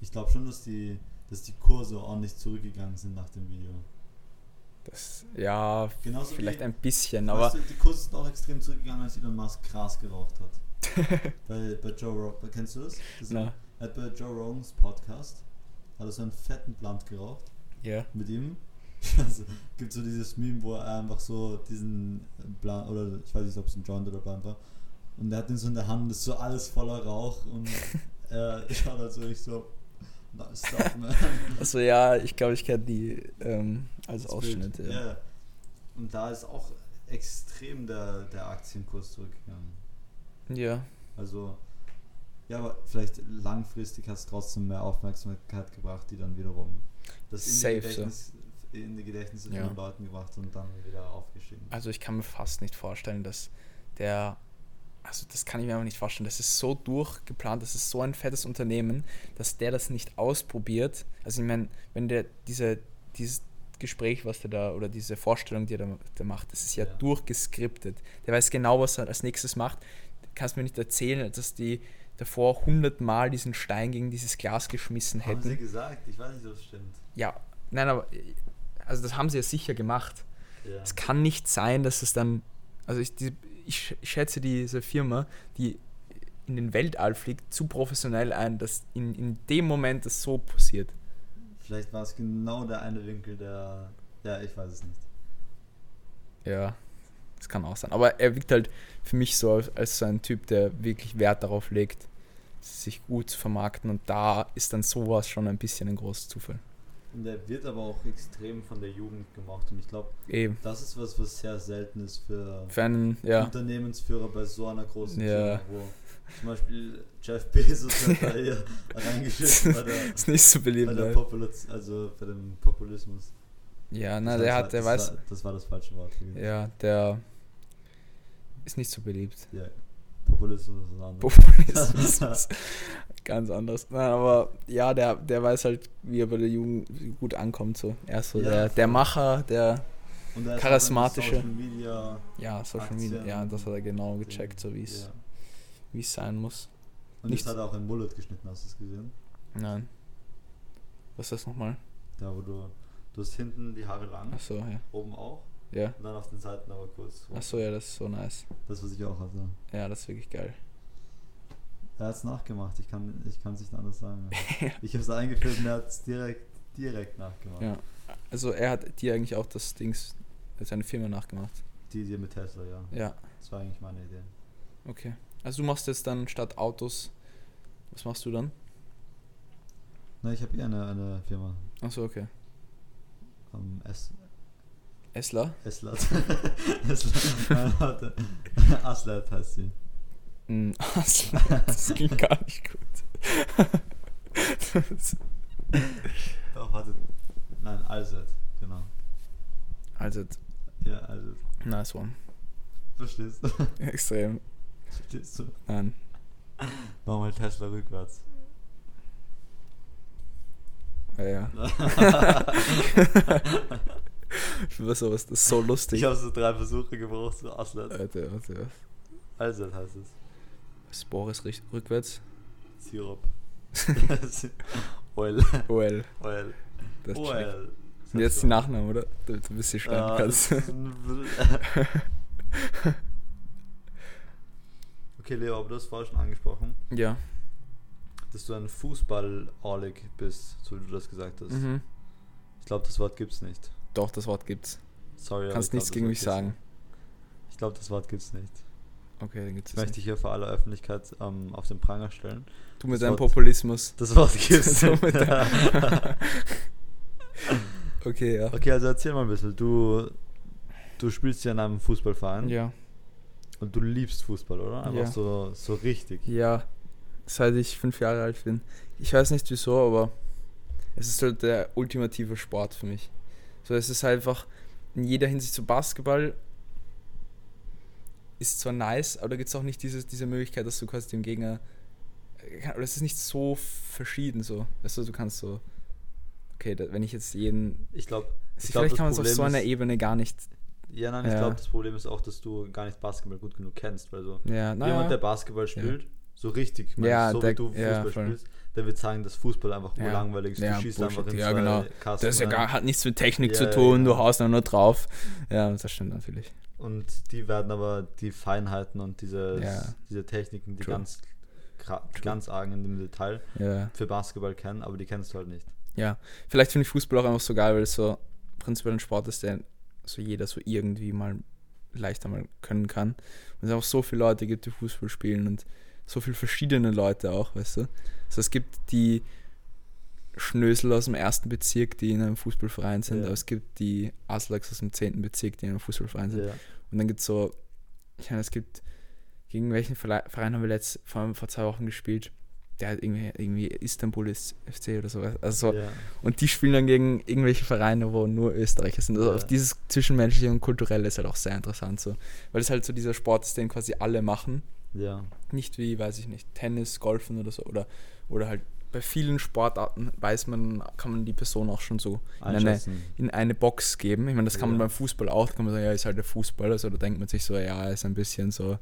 Ich glaube schon, dass die, dass die Kurse ordentlich zurückgegangen sind nach dem Video. das, ja, Genauso vielleicht wie, ein bisschen, aber du, die Kurse sind auch extrem zurückgegangen, als Elon Musk Gras geraucht hat. *laughs* bei, bei Joe Rogan, kennst du das? das na, Er hat bei Joe Rogans Podcast hat er so einen fetten Blunt geraucht ja. mit ihm. *laughs* Also, gibt so dieses Meme, wo er einfach so diesen Blunt, oder ich weiß nicht, ob es ein Joint oder Blunt war, und er hat den so in der Hand, ist so alles voller Rauch und er schaut halt so nicht so, no, stop *laughs* man. Also ja, ich glaube, ich kenne die ähm, als Das Ausschnitt. Bild. Ja. Ja. Und da ist auch extrem der, der Aktienkurs zurückgegangen. ja. Also, ja, aber vielleicht langfristig hat es trotzdem mehr Aufmerksamkeit gebracht, die dann wiederum das in Safe, die Gedächtnis, in die Gedächtnisse Ja. von den Leuten gebracht und dann wieder aufgeschrieben. Also ich kann mir fast nicht vorstellen, dass der, also das kann ich mir einfach nicht vorstellen, das ist so durchgeplant, das ist so ein fettes Unternehmen, dass der das nicht ausprobiert. Also ich meine, wenn der diese, dieses Gespräch, was der da, oder diese Vorstellung, die er da, der macht, das ist ja, Ja. durchgeskriptet. Der weiß genau, was er als nächstes macht. Du kannst mir nicht erzählen, dass die davor hundertmal diesen Stein gegen dieses Glas geschmissen Haben hätten. sie gesagt? Ich weiß nicht, ob es stimmt. Ja, nein, aber also das haben sie ja sicher gemacht. Ja. Es kann nicht sein, dass es dann, also ich, die, ich, schätze diese Firma, die in den Weltall fliegt, zu professionell ein, dass in, in dem Moment das so passiert. Vielleicht war es genau der eine Winkel, der. Ja, ich weiß es nicht. Ja, das kann auch sein. Aber er wirkt halt für mich so als, als so ein Typ, der wirklich Wert darauf legt, sich gut zu vermarkten und da ist dann sowas schon ein bisschen ein großer Zufall. Und der wird aber auch extrem von der Jugend gemacht und ich glaube, das ist was, was sehr selten ist für einen, ja, Unternehmensführer bei so einer großen Ja. Firma, wo zum Beispiel Jeff Bezos hat da hier *laughs* reingeschrieben bei der, ist nicht so bei beliebt. der ne? Also bei dem Populismus. Ja, na, der hat, der das weiß, War, das war das falsche Wort. ja, der ist nicht so beliebt. Ja. Populismus ist was anderes. Populismus *laughs* ganz anders. Nein, aber ja, der, der weiß halt, wie er bei der Jugend gut ankommt. So. Er ist so Ja, der, der. Macher, der, er Charismatische. in Social Media ja, Social Aktien Media, ja, das hat er genau gecheckt, so wie es Ja. es sein muss. Und Nichts. jetzt hat er auch ein Mullet geschnitten, hast du es gesehen? Nein. Was ist das nochmal? Da wo du, du hast hinten die Haare lang, Achso, ja. oben auch Ja. und dann auf den Seiten aber kurz. Achso, ja, das ist so nice. Das, was ich auch hatte. Ja, das ist wirklich geil. Er hat es nachgemacht, ich kann ich es nicht anders sagen. *laughs* ich habe es eingeführt und er hat es direkt, direkt nachgemacht. Ja. Also er hat dir eigentlich auch das Dings, seine Firma nachgemacht. Die Idee mit Tesla, ja. Ja, Das war eigentlich meine Idee. okay. Also du machst jetzt dann statt Autos, was machst du dann? Na, ich habe eh eine, eine Firma. Achso, okay. Ähm, S Eslat. Nein, warte. Aslat heißt sie. *laughs* Mm, Aslan, das klingt gar nicht gut. *laughs* Doch, warte. Nein, Alsat, genau. also, Ja, Alsat. nice one. Verstehst du? *laughs* Extrem. Verstehst du? Nein. Mach mal Tesla rückwärts. Ja, ja. Ich weiß aber, das ist so lustig. Ich habe so drei Versuche gebraucht, so Aslat. Warte, warte, was? Alsat heißt es. Richt- rückwärts? Sirup. *laughs* Oil. OL. Oil. Das. Oil. Und jetzt die Nachnamen, oder? Damit du ein bisschen schreiben Ja, kannst. okay, Leo, aber du hast vorher schon angesprochen, Ja. dass du ein Fußball-Orlig bist, so wie du das gesagt hast. Mhm. Ich glaube, das Wort gibt's nicht. Doch, das Wort gibt's. Sorry, Kannst ich glaub, nichts das gegen mich sagen. Ich glaube, das Wort gibt's nicht. Okay, dann gibt's Ich es möchte nicht. hier vor aller Öffentlichkeit ähm, auf den Pranger stellen. Du mit das deinem Wort- Populismus. Das Wort *laughs* gibt's nicht. *laughs* Okay, ja. okay, also erzähl mal ein bisschen. Du, du spielst ja in einem Fußballverein Ja. und du liebst Fußball, oder? Einfach Ja. so, so richtig. Ja, seit ich fünf Jahre alt bin. Ich weiß nicht wieso, aber es ist halt der ultimative Sport für mich. So, es ist einfach in jeder Hinsicht so Basketball ist zwar nice, aber da gibt es auch nicht diese, diese Möglichkeit, dass du quasi dem Gegner. äh, Oder es ist nicht so verschieden so. Weißt du, du kannst so. Okay, da, wenn ich jetzt jeden. Ich glaube, vielleicht glaub, das kann man es auf so einer Ebene gar nicht. Ja, nein, ich Ja. glaube, das Problem ist auch, dass du gar nicht Basketball gut genug kennst, weil so Ja, jemand, der Basketball spielt, so richtig, ich meine, Ja, so der- wie du Fußball ja, spielst, der wird sagen, dass Fußball einfach Ja. urlangweilig ist. Ja, du schießt Bullshit. einfach in Ja, genau. Kasten Das ist ja gar, hat nichts mit Technik Ja, zu ja, tun, genau. du haust nur drauf. Ja, das stimmt natürlich. Und die werden aber die Feinheiten und diese, Ja. diese Techniken, die True. ganz, ganz argen in dem Detail Ja. für Basketball kennen, aber die kennst du halt nicht. Ja, vielleicht finde ich Fußball auch einfach so geil, weil es so prinzipiell ein Sport ist, der so jeder so irgendwie mal leichter mal können kann. Und es auch so viele Leute gibt, die Fußball spielen und so viele verschiedene Leute auch, weißt du. Also es gibt die Schnösel aus dem ersten Bezirk, die in einem Fußballverein sind, Ja. aber es gibt die Aslaks aus dem zehnten Bezirk, die in einem Fußballverein sind. Ja. Und dann gibt es so, ich meine, es gibt, gegen welchen Verein haben wir letzt, vor, vor zwei Wochen gespielt? Der hat irgendwie, irgendwie Istanbul ist FC oder sowas. Also Ja. und die spielen dann gegen irgendwelche Vereine, wo nur Österreicher sind. Also Ja. dieses Zwischenmenschliche und Kulturelle ist halt auch sehr interessant so. Weil es halt so dieser Sport ist, den quasi alle machen. Ja. Nicht wie, weiß ich nicht, Tennis, Golfen oder so. Oder, oder halt bei vielen Sportarten weiß man, kann man die Person auch schon so in eine, in eine Box geben. Ich meine, das kann man Ja. beim Fußball auch. Da kann man sagen, ja, ist halt der Fußball. Also da denkt man sich so, ja, ist ein bisschen so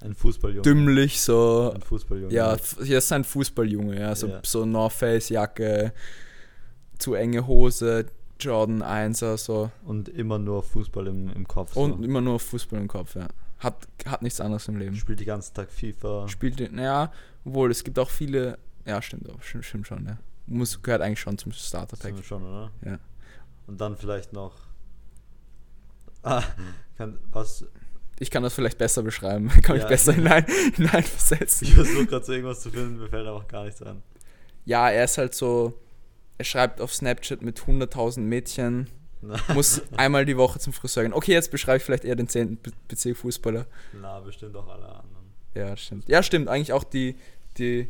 Ein Fußballjunge. dümmlich, so Ein Fußballjunge. Ja, hier ist ein Fußballjunge, ja. So, Ja. so North Face Jacke, zu enge Hose, Jordan 1er, so. Und immer nur Fußball im, im Kopf. So. Und immer nur Fußball im Kopf, ja. Hat, hat nichts anderes im Leben. spielt den ganzen Tag FIFA. Spielt, naja, obwohl es gibt auch viele, ja, stimmt, stimmt, stimmt schon, ja. Muss, gehört eigentlich schon zum Starter-Pack. Sind wir schon, oder? Ja. Und dann vielleicht noch. *laughs* Ah, kann, was. Ich kann das vielleicht besser beschreiben, *laughs* kann mich Ja. besser hinein, hineinversetzen. *laughs* Ich versuche gerade so irgendwas zu finden, mir fällt einfach gar nichts an. Ja, er ist halt so, er schreibt auf Snapchat mit 100.000 Mädchen, *laughs* muss einmal die Woche zum Friseur gehen. Okay, jetzt beschreibe ich vielleicht eher den 10. Be- Bezirk Fußballer. Na, bestimmt auch alle anderen. Ja, stimmt. Ja, stimmt. Eigentlich auch die, die,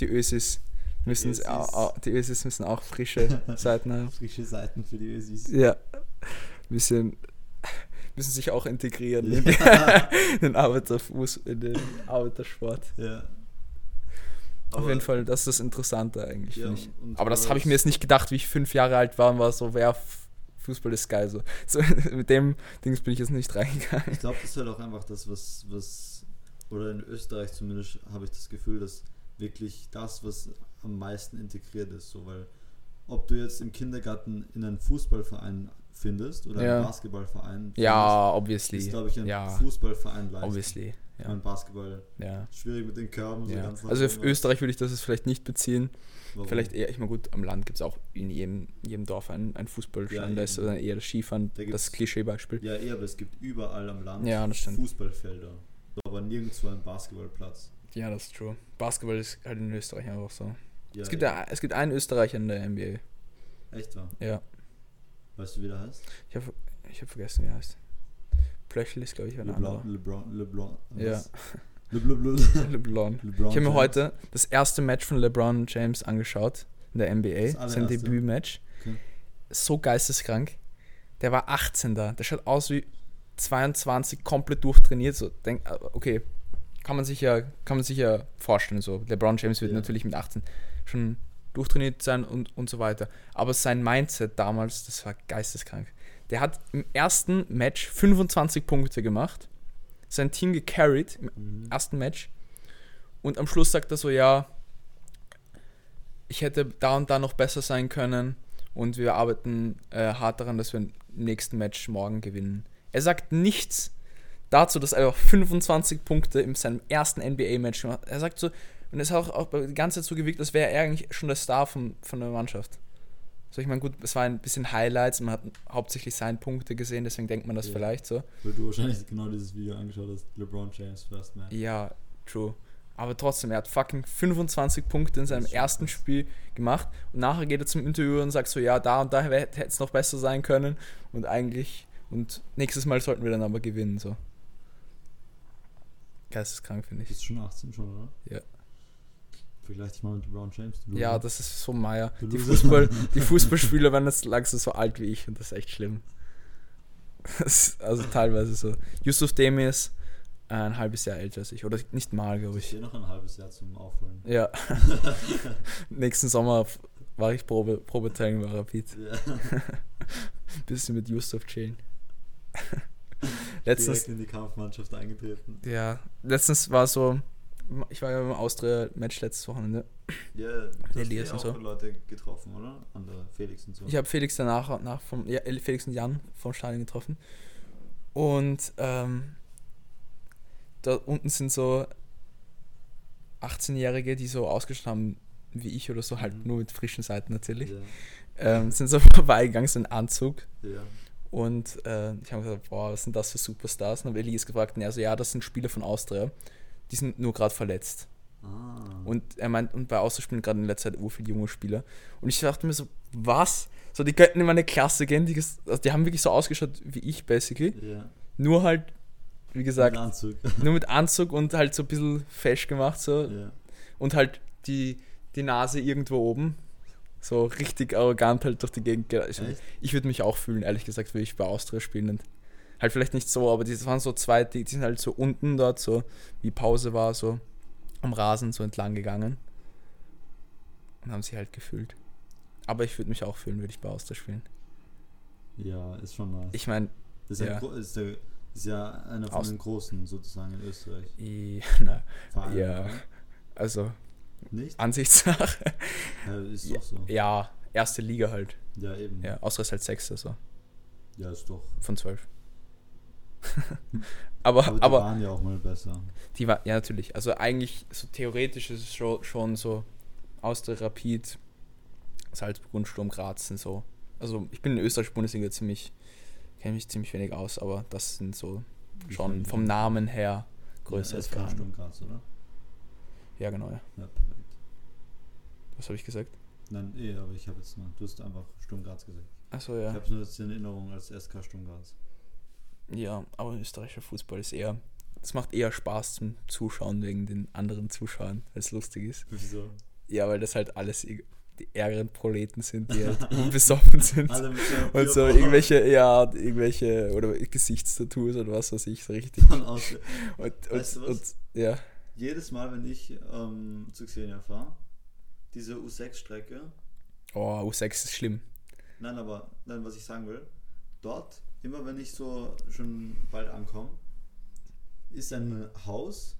die Ösis müssen Ösis. au- au- die Ösis müssen auch frische *laughs* Seiten haben. Frische Seiten für die Ösis. Ja. Bisschen müssen sich auch integrieren in Ja. den *laughs* Arbeiterfuß, in den Arbeitersport. ja. Auf jeden Fall, das ist das Interessante eigentlich, Ja, finde ich. Aber das was- habe ich mir jetzt nicht gedacht, wie ich fünf Jahre alt war und war so, wer Fußball ist geil. So, *laughs* so mit dem Dings bin ich jetzt nicht reingegangen. Ich glaube, das ist halt auch einfach das, was, was, oder in Österreich zumindest habe ich das Gefühl, dass wirklich das, was am meisten integriert ist, so, weil ob du jetzt im Kindergarten in einen Fußballverein findest oder Ja. einen Basketballverein, Ja, findest, obviously. ist, glaube ich, ein ja, Fußballverein obviously. Ja. meine, Basketball ja. schwierig mit den Körben. so Ja. ganz nach Also auf. Österreich würde ich das vielleicht nicht beziehen. Warum? Vielleicht eher, ich meine gut, am Land gibt es auch in jedem, jedem Dorf ein, ein Ja, Fußballstand, da ist eher das Skifahren Da das Klischeebeispiel. Ja, eher, aber es gibt überall am Land Ja. Fußballfelder. Aber nirgendwo ein Basketballplatz. Ja, das ist true. Basketball ist halt in Österreich einfach so. Ja, es, gibt ja, es gibt einen Österreicher in der NBA. Echt wahr? Ja. Weißt du, wie der heißt? Ich habe ich hab vergessen, wie er heißt. Plöchel ist, glaube ich, ein anderer. LeBron, LeBron. Ja. *laughs* LeBron. LeBron. *laughs* Ich habe mir heute das erste Match von LeBron James angeschaut in der NBA, sein? Debütmatch. Okay. So geisteskrank. Der war 18 da. Der schaut aus wie 22, komplett durchtrainiert. So, denk, äh, okay, kann man sich ja, kann man sich ja vorstellen. So, LeBron James wird Ja. natürlich mit 18 schon durchtrainiert sein und, und so weiter. Aber sein Mindset damals, das war geisteskrank. Der hat im ersten Match 25 Punkte gemacht, sein Team gecarried im Mhm. ersten Match. Und am Schluss sagt er so, ja, ich hätte da und da noch besser sein können und wir arbeiten äh, hart daran, dass wir im nächsten Match morgen gewinnen. Er sagt nichts dazu, dass er einfach 25 Punkte in seinem ersten NBA-Match gemacht hat. Er sagt so, und es hat auch, auch die ganze Zeit so gewirkt, als wäre er eigentlich schon der Star von, von der Mannschaft. So, ich meine, gut, es war ein bisschen Highlights, man hat hauptsächlich seine Punkte gesehen, deswegen denkt man das Ja. vielleicht so. Weil du wahrscheinlich genau dieses Video angeschaut hast, LeBron James First Man. Ja, true. Aber trotzdem, er hat fucking 25 Punkte in seinem ist ersten krass. Spiel gemacht und nachher geht er zum Interview und sagt so, ja, da und da hätte es noch besser sein können und eigentlich, und nächstes Mal sollten wir dann aber gewinnen, so. Geisteskrank, finde ich. Bist schon 18 schon, oder? Ja. Vergleich dich mal mit LeBron James. Ja, das ist so Meier. Die. Fußball, *laughs* die Fußballspieler werden jetzt langsam so alt wie ich und das ist echt schlimm. Also teilweise so. Yusuf Demir ist ein halbes Jahr älter als ich. Oder nicht mal, glaube Ich ich. noch ein halbes Jahr zum Aufholen. Ja. *laughs* Nächsten Sommer war ich Probe, Probetraining bei Rapid. Ja. *laughs* Bisschen mit Yusuf chillen. letztens, Direkt in die Kampfmannschaft eingetreten. ja, letztens war so, ich war ja beim Austria-Match letztes Wochenende. Ja, du hast Elias eh auch so. Leute getroffen, oder? Andere Felix und so. Ich habe Felix danach nach vom, ja, Felix und Jan vom Stadion getroffen. Und ähm, da unten sind so 18-Jährige, die so ausgestattet haben wie ich oder so, halt Mhm. nur mit frischen Seiten natürlich. Ja, Ähm, sind so *laughs* vorbeigegangen, so ein Anzug. ja. Und äh, ich habe gesagt, boah, was sind das für Superstars? Und habe Elias gefragt, und er so, ja, das sind Spieler von Austria. Die sind nur gerade verletzt. Ah. Und er meint, und bei Austria spielen gerade in letzter Zeit ur viele junge Spieler. Und ich dachte mir so, was? So, die könnten in meine Klasse gehen, die, also die haben wirklich so ausgeschaut wie ich, basically. ja. Nur halt, wie gesagt, Anzug. *laughs* nur mit Anzug und halt so ein bisschen fesch gemacht, so. ja. Und halt die, die Nase irgendwo oben. So richtig arrogant halt durch die Gegend. ge- Ich, Echt? ich würde mich auch fühlen, ehrlich gesagt, würde ich bei Austria spielen. Und halt vielleicht nicht so, aber die waren so zwei, die, die sind halt so unten dort, so wie Pause war, so am Rasen so entlang gegangen. Und haben sich halt gefühlt. Aber ich würde mich auch fühlen, würde ich bei Austria spielen. ja, ist schon nice. Ich meine, ist, ja. ja. ist, ist ja einer von Aus- den Großen sozusagen in Österreich. *laughs* na, Vereine, Ja. also Nicht? Ansichtssache. Ja, ist Ja, doch so. ja, erste Liga halt. Ja, eben. Ja, Austria ist halt Sechster, so Ja, ist doch. von zwölf. *laughs* aber, Aber die aber waren ja auch mal besser. Die war, ja, natürlich. Also eigentlich, so theoretisch ist es schon, schon so aus der Rapid, Salzburg und Sturm Graz sind so. Also ich bin in Österreich Bundesliga ziemlich, kenne mich ziemlich wenig aus, aber das sind so Ich schon vom Namen her größere ja, Vereine. Sturm Graz, oder? Ja, genau, ja. Ja, perfekt. Was habe ich gesagt? Nein, eh, aber ich habe jetzt nur, du hast einfach Sturm Graz gesagt. Achso, Ich ja. habe es nur jetzt in Erinnerung als SK Sturm Graz. Ja, aber österreichischer Fußball ist eher, es macht eher Spaß zum Zuschauen wegen den anderen Zuschauern, weil es lustig ist. Wieso? Ja, weil das halt alles die ärgeren Proleten sind, die halt *laughs* unbesoffen sind. Alle mit Und so irgendwelche, ja, irgendwelche, oder Gesichtstattoos oder was weiß ich, so richtig. *laughs* Und, und, Weißt du was? und ja, Jedes Mal, wenn ich ähm, zu Xenia fahre, diese U6-Strecke, oh, U6 ist schlimm. nein, aber nein, was ich sagen will, dort, immer wenn ich so schon bald ankomme, ist ein Haus,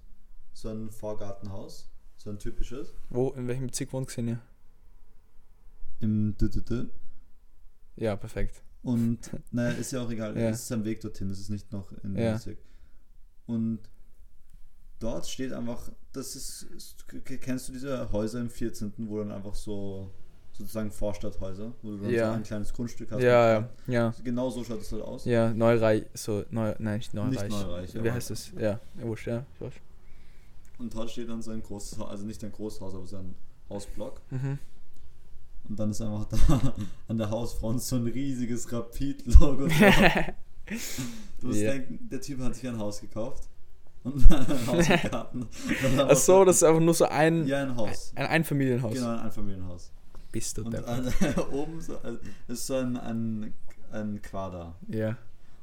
so ein Vorgartenhaus, so ein typisches, Wo, in welchem Bezirk wohnt Xenia? im Dü Ja, perfekt. Und *laughs* naja, ist ja auch egal. Ja. Es ist ein Weg dorthin, es ist nicht noch in Ja. Bezirk. Und dort steht einfach, das ist- kennst du diese Häuser im 14., wo dann einfach so sozusagen Vorstadthäuser, wo du Ja. so ein kleines Grundstück hast. Ja, ja, ja. Genau so schaut es halt aus. Ja, Neureich, so, neu, nein, nicht Neureich. Neureich, Wie heißt das? Ja, wurscht, ja, ich weiß. Und dort steht dann so ein großes Haus, also nicht ein großes Haus, aber so ein Hausblock. Mhm. Und dann ist einfach da *laughs* an der Hausfront so ein riesiges Rapid-Logo. *laughs* Du musst Ja. denken, der Typ hat sich ein Haus gekauft. Und *laughs* ein Haus im Garten. Und dann Ach so, das ist einfach nur so ein, Ja, ein Haus. ein Einfamilienhaus. Genau, ein Einfamilienhaus. Bist du an, *laughs* oben so, also, ist so ein, ein, ein Quader. Ja,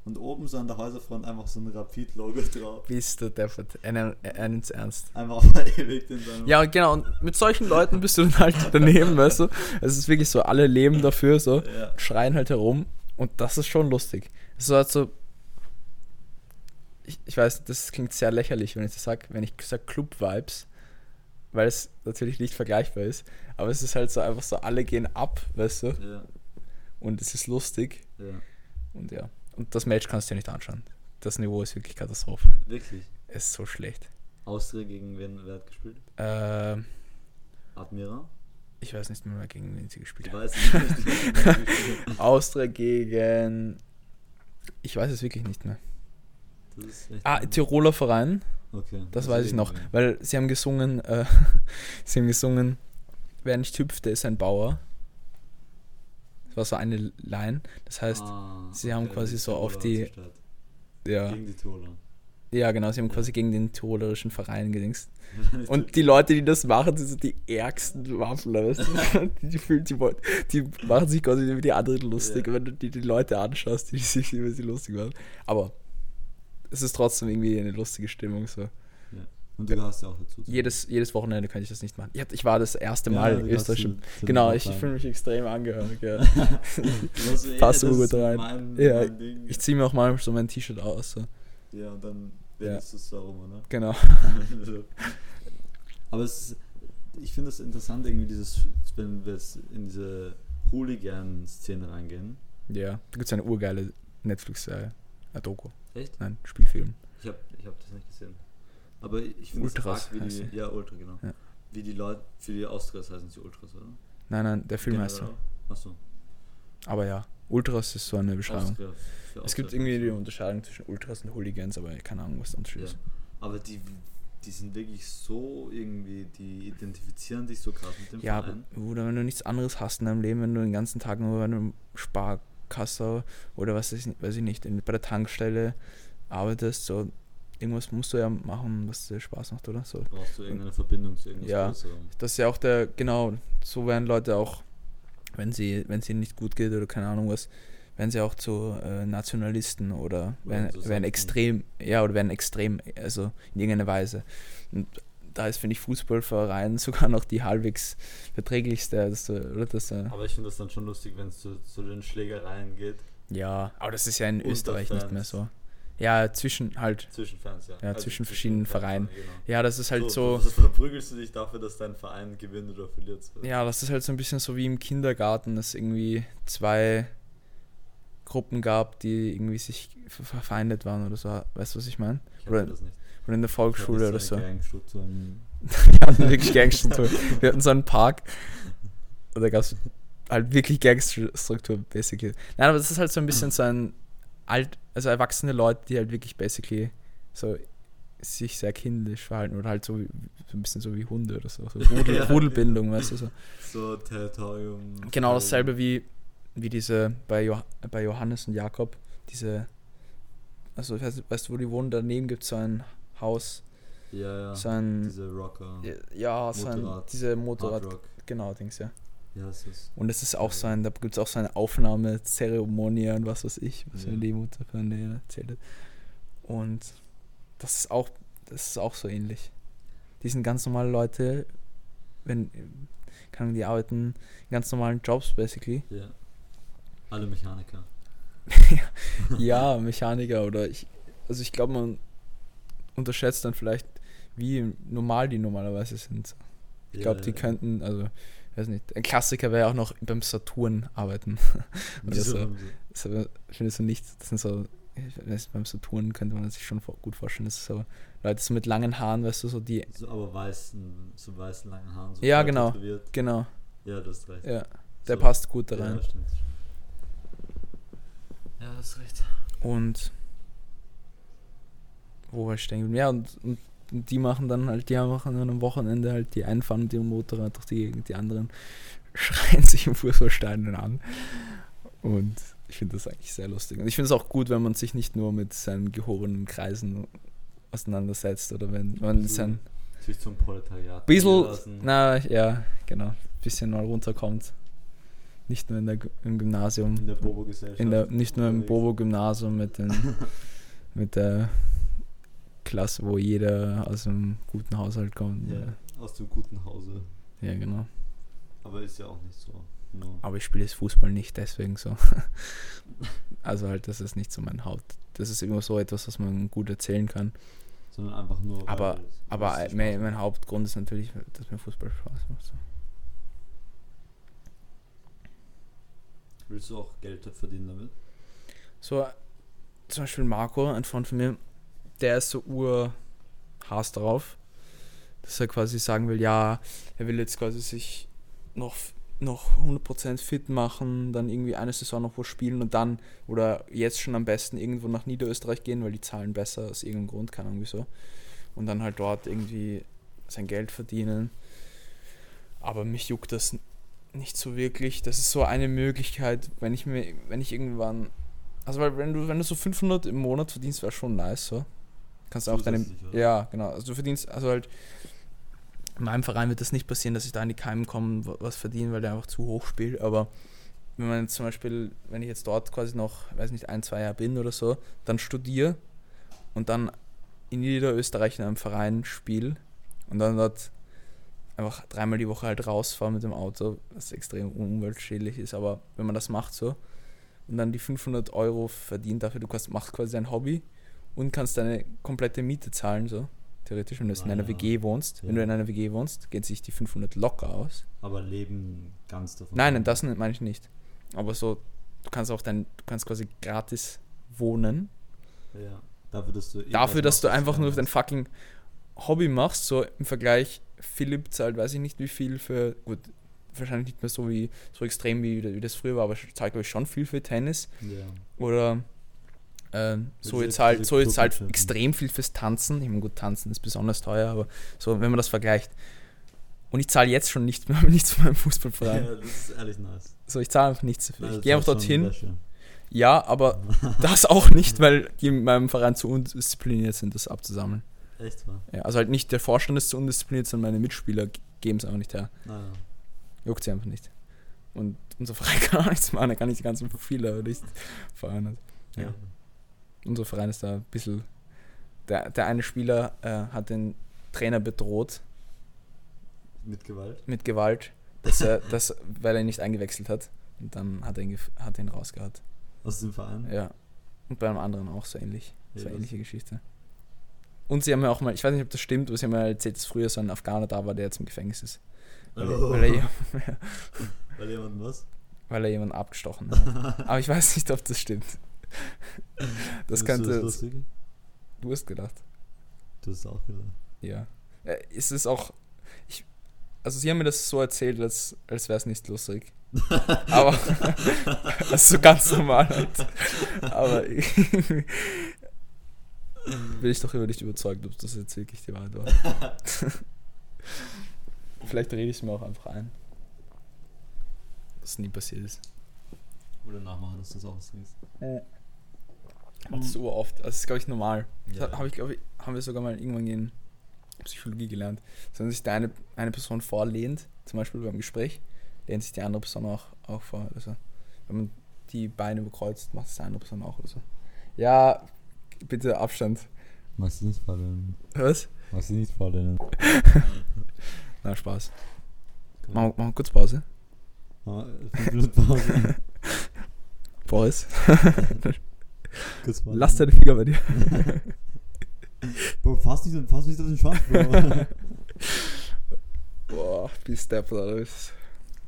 Und oben so an der Häuserfront einfach so ein Rapid-Logo drauf. bist du der? Einen, einen ins Ernst. Einfach verewigt in seinem. Ja, genau, und mit solchen Leuten bist du dann halt *laughs* daneben, weißt du? Es ist wirklich so, alle leben dafür, so, Ja. schreien halt herum und das ist schon lustig. Es ist halt so, ich, ich weiß, das klingt sehr lächerlich, wenn ich das sage, wenn ich sage Club-Vibes, weil es natürlich nicht vergleichbar ist, aber es ist halt so einfach so, alle gehen ab, weißt du, Ja, und es ist lustig ja. und ja. Und das Match kannst du dir nicht anschauen. Das Niveau ist wirklich Katastrophe. Wirklich. Es ist so schlecht. Austria gegen wen wer hat gespielt? Ähm, Admira? Ich weiß nicht mehr, gegen wen sie gespielt haben. *laughs* Austria gegen. Ich weiß es wirklich nicht mehr. Das Ah, Tiroler Verein, Okay. das also weiß ich noch. irgendwie. Weil sie haben gesungen, äh, *laughs* sie haben gesungen, wer nicht hüpft, der ist ein Bauer. Das war so eine Line. Das heißt, Ah, sie haben quasi so auf die- ja, Gegen die Tiroler. ja genau, sie haben Ja. quasi gegen den tirolerischen Verein gedingst. *laughs* Und die Leute, die das machen, sind so die ärgsten Waffler. Weißt du? *laughs* die, die, die, die machen sich quasi über die anderen lustig, Ja. wenn du die, die Leute anschaust, die sich über sie lustig machen. Aber es ist trotzdem irgendwie eine lustige Stimmung. So. Und du gehörst ja auch dazu. Jedes, jedes Wochenende könnte ich das nicht machen. Ich, hab, ich war das erste Ja, Mal du in Österreich. zu- zu genau, ich fühle mich extrem angehörig. Ja. Hast Passt so das gut rein. Mein, Ja, mein. Ich ziehe mir auch mal so mein T-Shirt aus. So. ja, und dann Ja. wendest du es da rum, ne? Genau. *laughs* Aber es ist, ich finde es interessant, irgendwie dieses, wenn wir jetzt in diese Hooligan-Szene reingehen. Ja, da gibt es eine urgeile Netflix-Serie. Äh, Doku. Echt? Nein, Spielfilm. Ich habe ich hab das nicht gesehen. Aber ich finde es Ultras arg, wie heißt die, ja, Ultra, genau. Ja. Wie die Leute, für die Austrias heißen sie Ultras, oder? Nein, nein, der Film heißt so. Achso. Aber ja, Ultras ist so eine Beschreibung. Austria. Es gibt irgendwie die Unterscheidung zwischen Ultras und Hooligans, aber keine Ahnung, was der Unterschied Ja. ist. Aber die, die sind wirklich so irgendwie, die identifizieren sich so krass mit dem Ja, Verein. Bruder, wenn du nichts anderes hast in deinem Leben, wenn du den ganzen Tag nur bei einem Sparkasse oder was weiß ich, weiß ich nicht, in, bei der Tankstelle arbeitest, so irgendwas musst du ja machen, was dir Spaß macht, oder? So. Brauchst du irgendeine Verbindung zu irgendwas Ja. Größerem. Das ist ja auch der, genau, so werden Leute auch, wenn sie, wenn es ihnen nicht gut geht oder keine Ahnung was, werden sie auch zu äh, Nationalisten oder werden, werden extrem, ja, oder werden extrem, also in irgendeiner Weise. Und da ist, finde ich, Fußballverein *laughs* sogar noch die halbwegs verträglichste, das, äh, oder das, äh, Aber ich finde das dann schon lustig, wenn es zu, zu den Schlägereien geht. ja, aber das ist ja in Unter Österreich nicht mehr Fans. so. Ja, zwischen halt, Zwischen Fans, ja. Ja, zwischen verschiedenen Vereinen. Genau. ja, das ist halt so, Also verprügelst du dich dafür, dass dein Verein gewinnt oder verliert. So. Ja, das ist halt so ein bisschen so wie im Kindergarten, dass irgendwie zwei Gruppen gab, die irgendwie sich ver- verfeindet waren oder so. Weißt du, was ich meine? Ich Oder, das nicht. Oder in der Volksschule oder so. Wir hatten *laughs* wirklich Gangstruktur. Wir hatten so einen Park und da gab es halt wirklich Gangstruktur, basically. Nein, aber das ist halt so ein bisschen so ein alt, also erwachsene Leute, die halt wirklich basically so sich sehr kindisch verhalten oder halt so, wie- so ein bisschen so wie Hunde oder so. so *laughs* Rudel, Ja. Rudelbindung, weißt du so. So Territorium. Genau dasselbe wie, wie diese bei, jo bei Johannes und Jakob, diese, also weißt, du- weißt du, wo die wohnen? Daneben gibt es so ein Haus, Ja, ja. so ein, Diese Rocker. ja, so ein, Motorrad. diese Motorrad, genau, Dings, ja. Ja, es ist. Und es ist auch so ein, da gibt es auch so eine Aufnahmezeremonie und was weiß ich, was Ja. mir die Mutter von denen erzählt hat. Und das ist auch, das ist auch so ähnlich. Die sind ganz normale Leute, wenn, kann die arbeiten in ganz normalen Jobs, basically. Ja. Alle Mechaniker. *laughs* ja, Mechaniker oder ich, also ich glaube, man unterschätzt dann vielleicht, wie normal die normalerweise sind. Ich glaube, die könnten, also, weiß nicht, ein Klassiker wäre auch noch beim Saturn arbeiten. *laughs* oder so. so. Das findest du nicht, das sind so, weiß, beim Saturn könnte man sich schon gut vorstellen, das ist so Leute so mit langen Haaren, weißt du, so die, so aber weißen, so weißen langen Haaren. So Ja, genau. tätowiert. genau, Ja, du hast recht. ja, der So. passt gut da rein. Ja, stimmt. Ja, du hast recht. Und wo ich stehen? Ja, und, und, und die machen dann halt, die machen dann am Wochenende halt die einen fahren mit ihrem Motorrad durch die Gegend, die anderen *laughs* schreien sich im Fußballstadion an. Und ich finde das eigentlich sehr lustig. Und ich finde es auch gut, wenn man sich nicht nur mit seinen gehobenen Kreisen auseinandersetzt oder wenn man So sein Sich zum Proletariat. bisschen, na ja, genau, bisschen mal runterkommt. Nicht nur in der, im Gymnasium, In der Bobo-Gesellschaft. nicht nur im. Bobo-Gymnasium mit, den, *laughs* mit der Klasse, wo jeder aus einem guten Haushalt kommt. Ja, aus dem guten Hause. Ja, genau. Aber ist ja auch nicht so. No. Aber ich spiele jetzt Fußball nicht deswegen so. *laughs* also halt, das ist nicht so mein Haupt. Das ist immer so etwas, was man gut erzählen kann. Sondern einfach nur. Aber, aber mein, mein. Hauptgrund ist natürlich, dass mir Fußball Spaß macht. So. Willst du auch Geld verdienen damit? So, zum Beispiel Marco, ein Freund von mir, der ist so ur Hass darauf, dass er quasi sagen will, ja, er will jetzt quasi sich noch, noch 100% fit machen, dann irgendwie eine Saison noch wo spielen und dann, oder jetzt schon am besten irgendwo nach Niederösterreich gehen, weil die zahlen besser aus irgendeinem Grund, keine Ahnung wieso. Und dann halt dort irgendwie sein Geld verdienen. Aber mich juckt das nicht so wirklich. Das ist so eine Möglichkeit, wenn ich mir, wenn ich irgendwann, also weil wenn du, wenn du so 500 im Monat verdienst, wäre schon nice, so. Kannst du auch deine, Zusätzlich, oder? ja, genau. Also du verdienst, also halt, in meinem Verein wird das nicht passieren, dass ich da in die Keimen komme, wa- was verdiene, weil der einfach zu hoch spielt. Aber wenn man jetzt zum Beispiel, wenn ich jetzt dort quasi noch, weiß nicht, ein, zwei Jahre bin oder so, dann studiere und dann in Niederösterreich in einem Verein spiele und dann dort einfach dreimal die Woche halt rausfahre mit dem Auto, was extrem umweltschädlich ist. Aber wenn man das macht so und dann die 500 Euro verdient dafür, du kannst, machst quasi dein Hobby und kannst deine komplette Miete zahlen, so theoretisch, wenn du jetzt in Ah, einer ja. WG wohnst. Wenn Ja. du in einer WG wohnst, geht sich die 500 locker aus. Aber leben ganz davon. Nein, nein, das meine ich nicht. Aber so, du kannst auch dein, du kannst quasi gratis wohnen. Ja. Dafür, dass du, eh Dafür, dass du einfach nur dein fucking Hobby machst, so im Vergleich, Philipp zahlt, weiß ich nicht wie viel für, gut, wahrscheinlich nicht mehr so wie, so extrem wie, wie das früher war, aber zahlt glaube ich schon viel für Tennis. Ja. Oder ähm, so Diese- jetzt halt, so jetzt halt extrem viel fürs Tanzen. Ich meine, gut, Tanzen ist besonders teuer, aber so, wenn man das vergleicht. Und ich zahle jetzt schon nichts mehr, *laughs* nichts für meinen Fußballverein. ja, das ist ehrlich nice. So, ich zahle einfach nichts dafür. Ich gehe einfach dorthin. Ja, aber *laughs* das auch nicht, weil die in meinem Verein zu undiszipliniert sind, das abzusammeln. Echt wahr? Ja, also halt nicht der Vorstand ist zu undiszipliniert, sondern meine Mitspieler geben es einfach nicht her. Naja. Juckt sie einfach nicht. Und unser Verein *laughs* kann auch nichts machen, er kann nicht die ganzen Profile aber nicht Verein hat. Ja. Ja. Unser Verein ist da ein bisschen. Der, der eine Spieler äh, hat den Trainer bedroht Mit Gewalt? mit Gewalt, dass er, *laughs* dass, weil er ihn nicht eingewechselt hat. Und dann hat er ihn, hat er ihn rausgehauen. Aus dem Verein? Ja. Und bei einem anderen auch so ähnlich. Ja, So ähnliche Geschichte. Und sie haben ja auch mal, ich weiß nicht, ob das stimmt, aber sie haben ja erzählt, dass früher so ein Afghaner da war, der jetzt im Gefängnis ist. Weil, Oh. weil, er, *laughs* Weil jemand was? weil er jemanden abgestochen *laughs* hat. Aber ich weiß nicht, ob das stimmt. *laughs* Das du könnte. lustig? Du hast gedacht. Du hast auch gedacht. Ja. Äh, Es ist auch. Ich, also, sie haben mir das so erzählt, als, als wäre es nicht lustig. *laughs* Aber. *laughs* also, so ganz normal halt. Aber. Bin ich doch über dich überzeugt, ob das jetzt wirklich die Wahrheit war. Vielleicht rede ich es mir auch einfach ein. Dass nie passiert ist. Oder nachmachen, dass du das auch trinkst. Macht das so oft. Also, das ist, glaube ich, normal. Ja. habe ich, glaube ich, haben wir sogar mal irgendwann in Psychologie gelernt. Also, wenn sich der eine, eine Person vorlehnt, zum Beispiel beim Gespräch, lehnt sich die andere Person auch, auch vor. Also, wenn man die Beine überkreuzt, macht es die andere Person auch oder so. Ja, bitte Abstand. Magst du nicht vorlehnen? Was? Magst du nicht vorlehnen? *laughs* Na, Spaß. Machen wir, machen wir kurz Pause. Pause. *laughs* Boris. *laughs* lass deine Finger bei dir. *laughs* Bro, fass nicht, fass nicht auf den Schwanz, Bro. *laughs* Boah, bis der ist.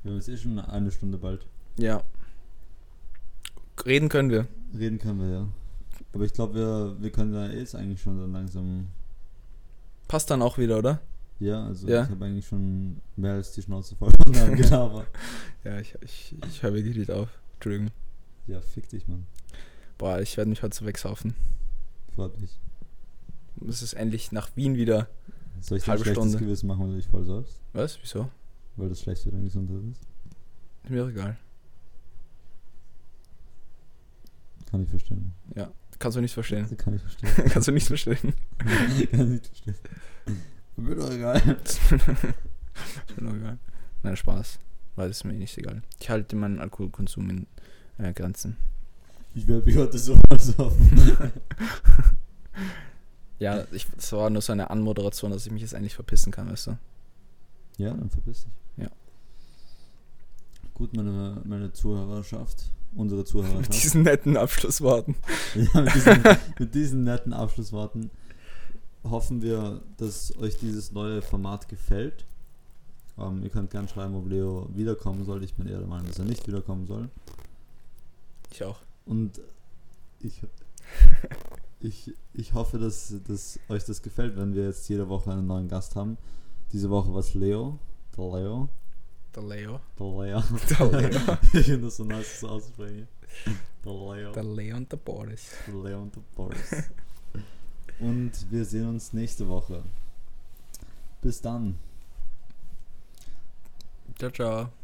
Wir haben jetzt eh schon eine Stunde bald. Ja. Reden können wir. Reden können wir, ja. Aber ich glaube, wir, wir können da jetzt eigentlich schon dann langsam. Passt dann auch wieder, oder? Ja, also Ja. ich habe eigentlich schon mehr als die Schnauze voll von deinem *laughs* Gelaber. Ja, ich, ich, ich höre wirklich nicht auf. Entschuldigung. Ja, fick dich, Mann. Boah, ich werde mich heute so wegsaufen. Freut mich. Es ist endlich nach Wien wieder. Soll ich dir ein schlechtes Stunde. Gewissen machen, weil du dich voll saufst? Was? Wieso? Weil das schlecht für deine Gesundheit ist? Ist mir auch egal. Kann ich verstehen. Ja, kannst du nicht verstehen. Kann ich verstehen. *laughs* kannst du nicht verstehen. *laughs* Kann ich nicht verstehen. Mir doch egal. *laughs* mir auch egal. Nein, Spaß. Weil es mir eh nicht egal. Ich halte meinen Alkoholkonsum in äh, Grenzen. Ich werde mich heute so saufen. *laughs* Ja, ich, das war nur so eine Anmoderation, dass ich mich jetzt eigentlich verpissen kann, weißt du? Ja, dann verpiss dich. Ja. Gut, meine, meine Zuhörerschaft, unsere *laughs* Mit Zuhörerschaft. diesen netten Abschlussworten. *laughs* ja, mit, diesen, mit diesen netten Abschlussworten hoffen wir, dass euch dieses neue Format gefällt. Ähm, ihr könnt gerne schreiben, ob Leo wiederkommen soll. Ich bin eher der Meinung, dass er nicht wiederkommen soll. Ich auch. Und ich, ich, ich hoffe, dass, dass euch das gefällt, wenn wir jetzt jede Woche einen neuen Gast haben. Diese Woche war es Leo, der Leo. Der Leo. Der Leo. *laughs* Der Leo. *laughs* ich finde das so nice, das auszusprechen. Der Leo. Der Leo und der Boris. Der Leo und der Boris. und wir sehen uns nächste Woche. Bis dann. Ciao, ciao.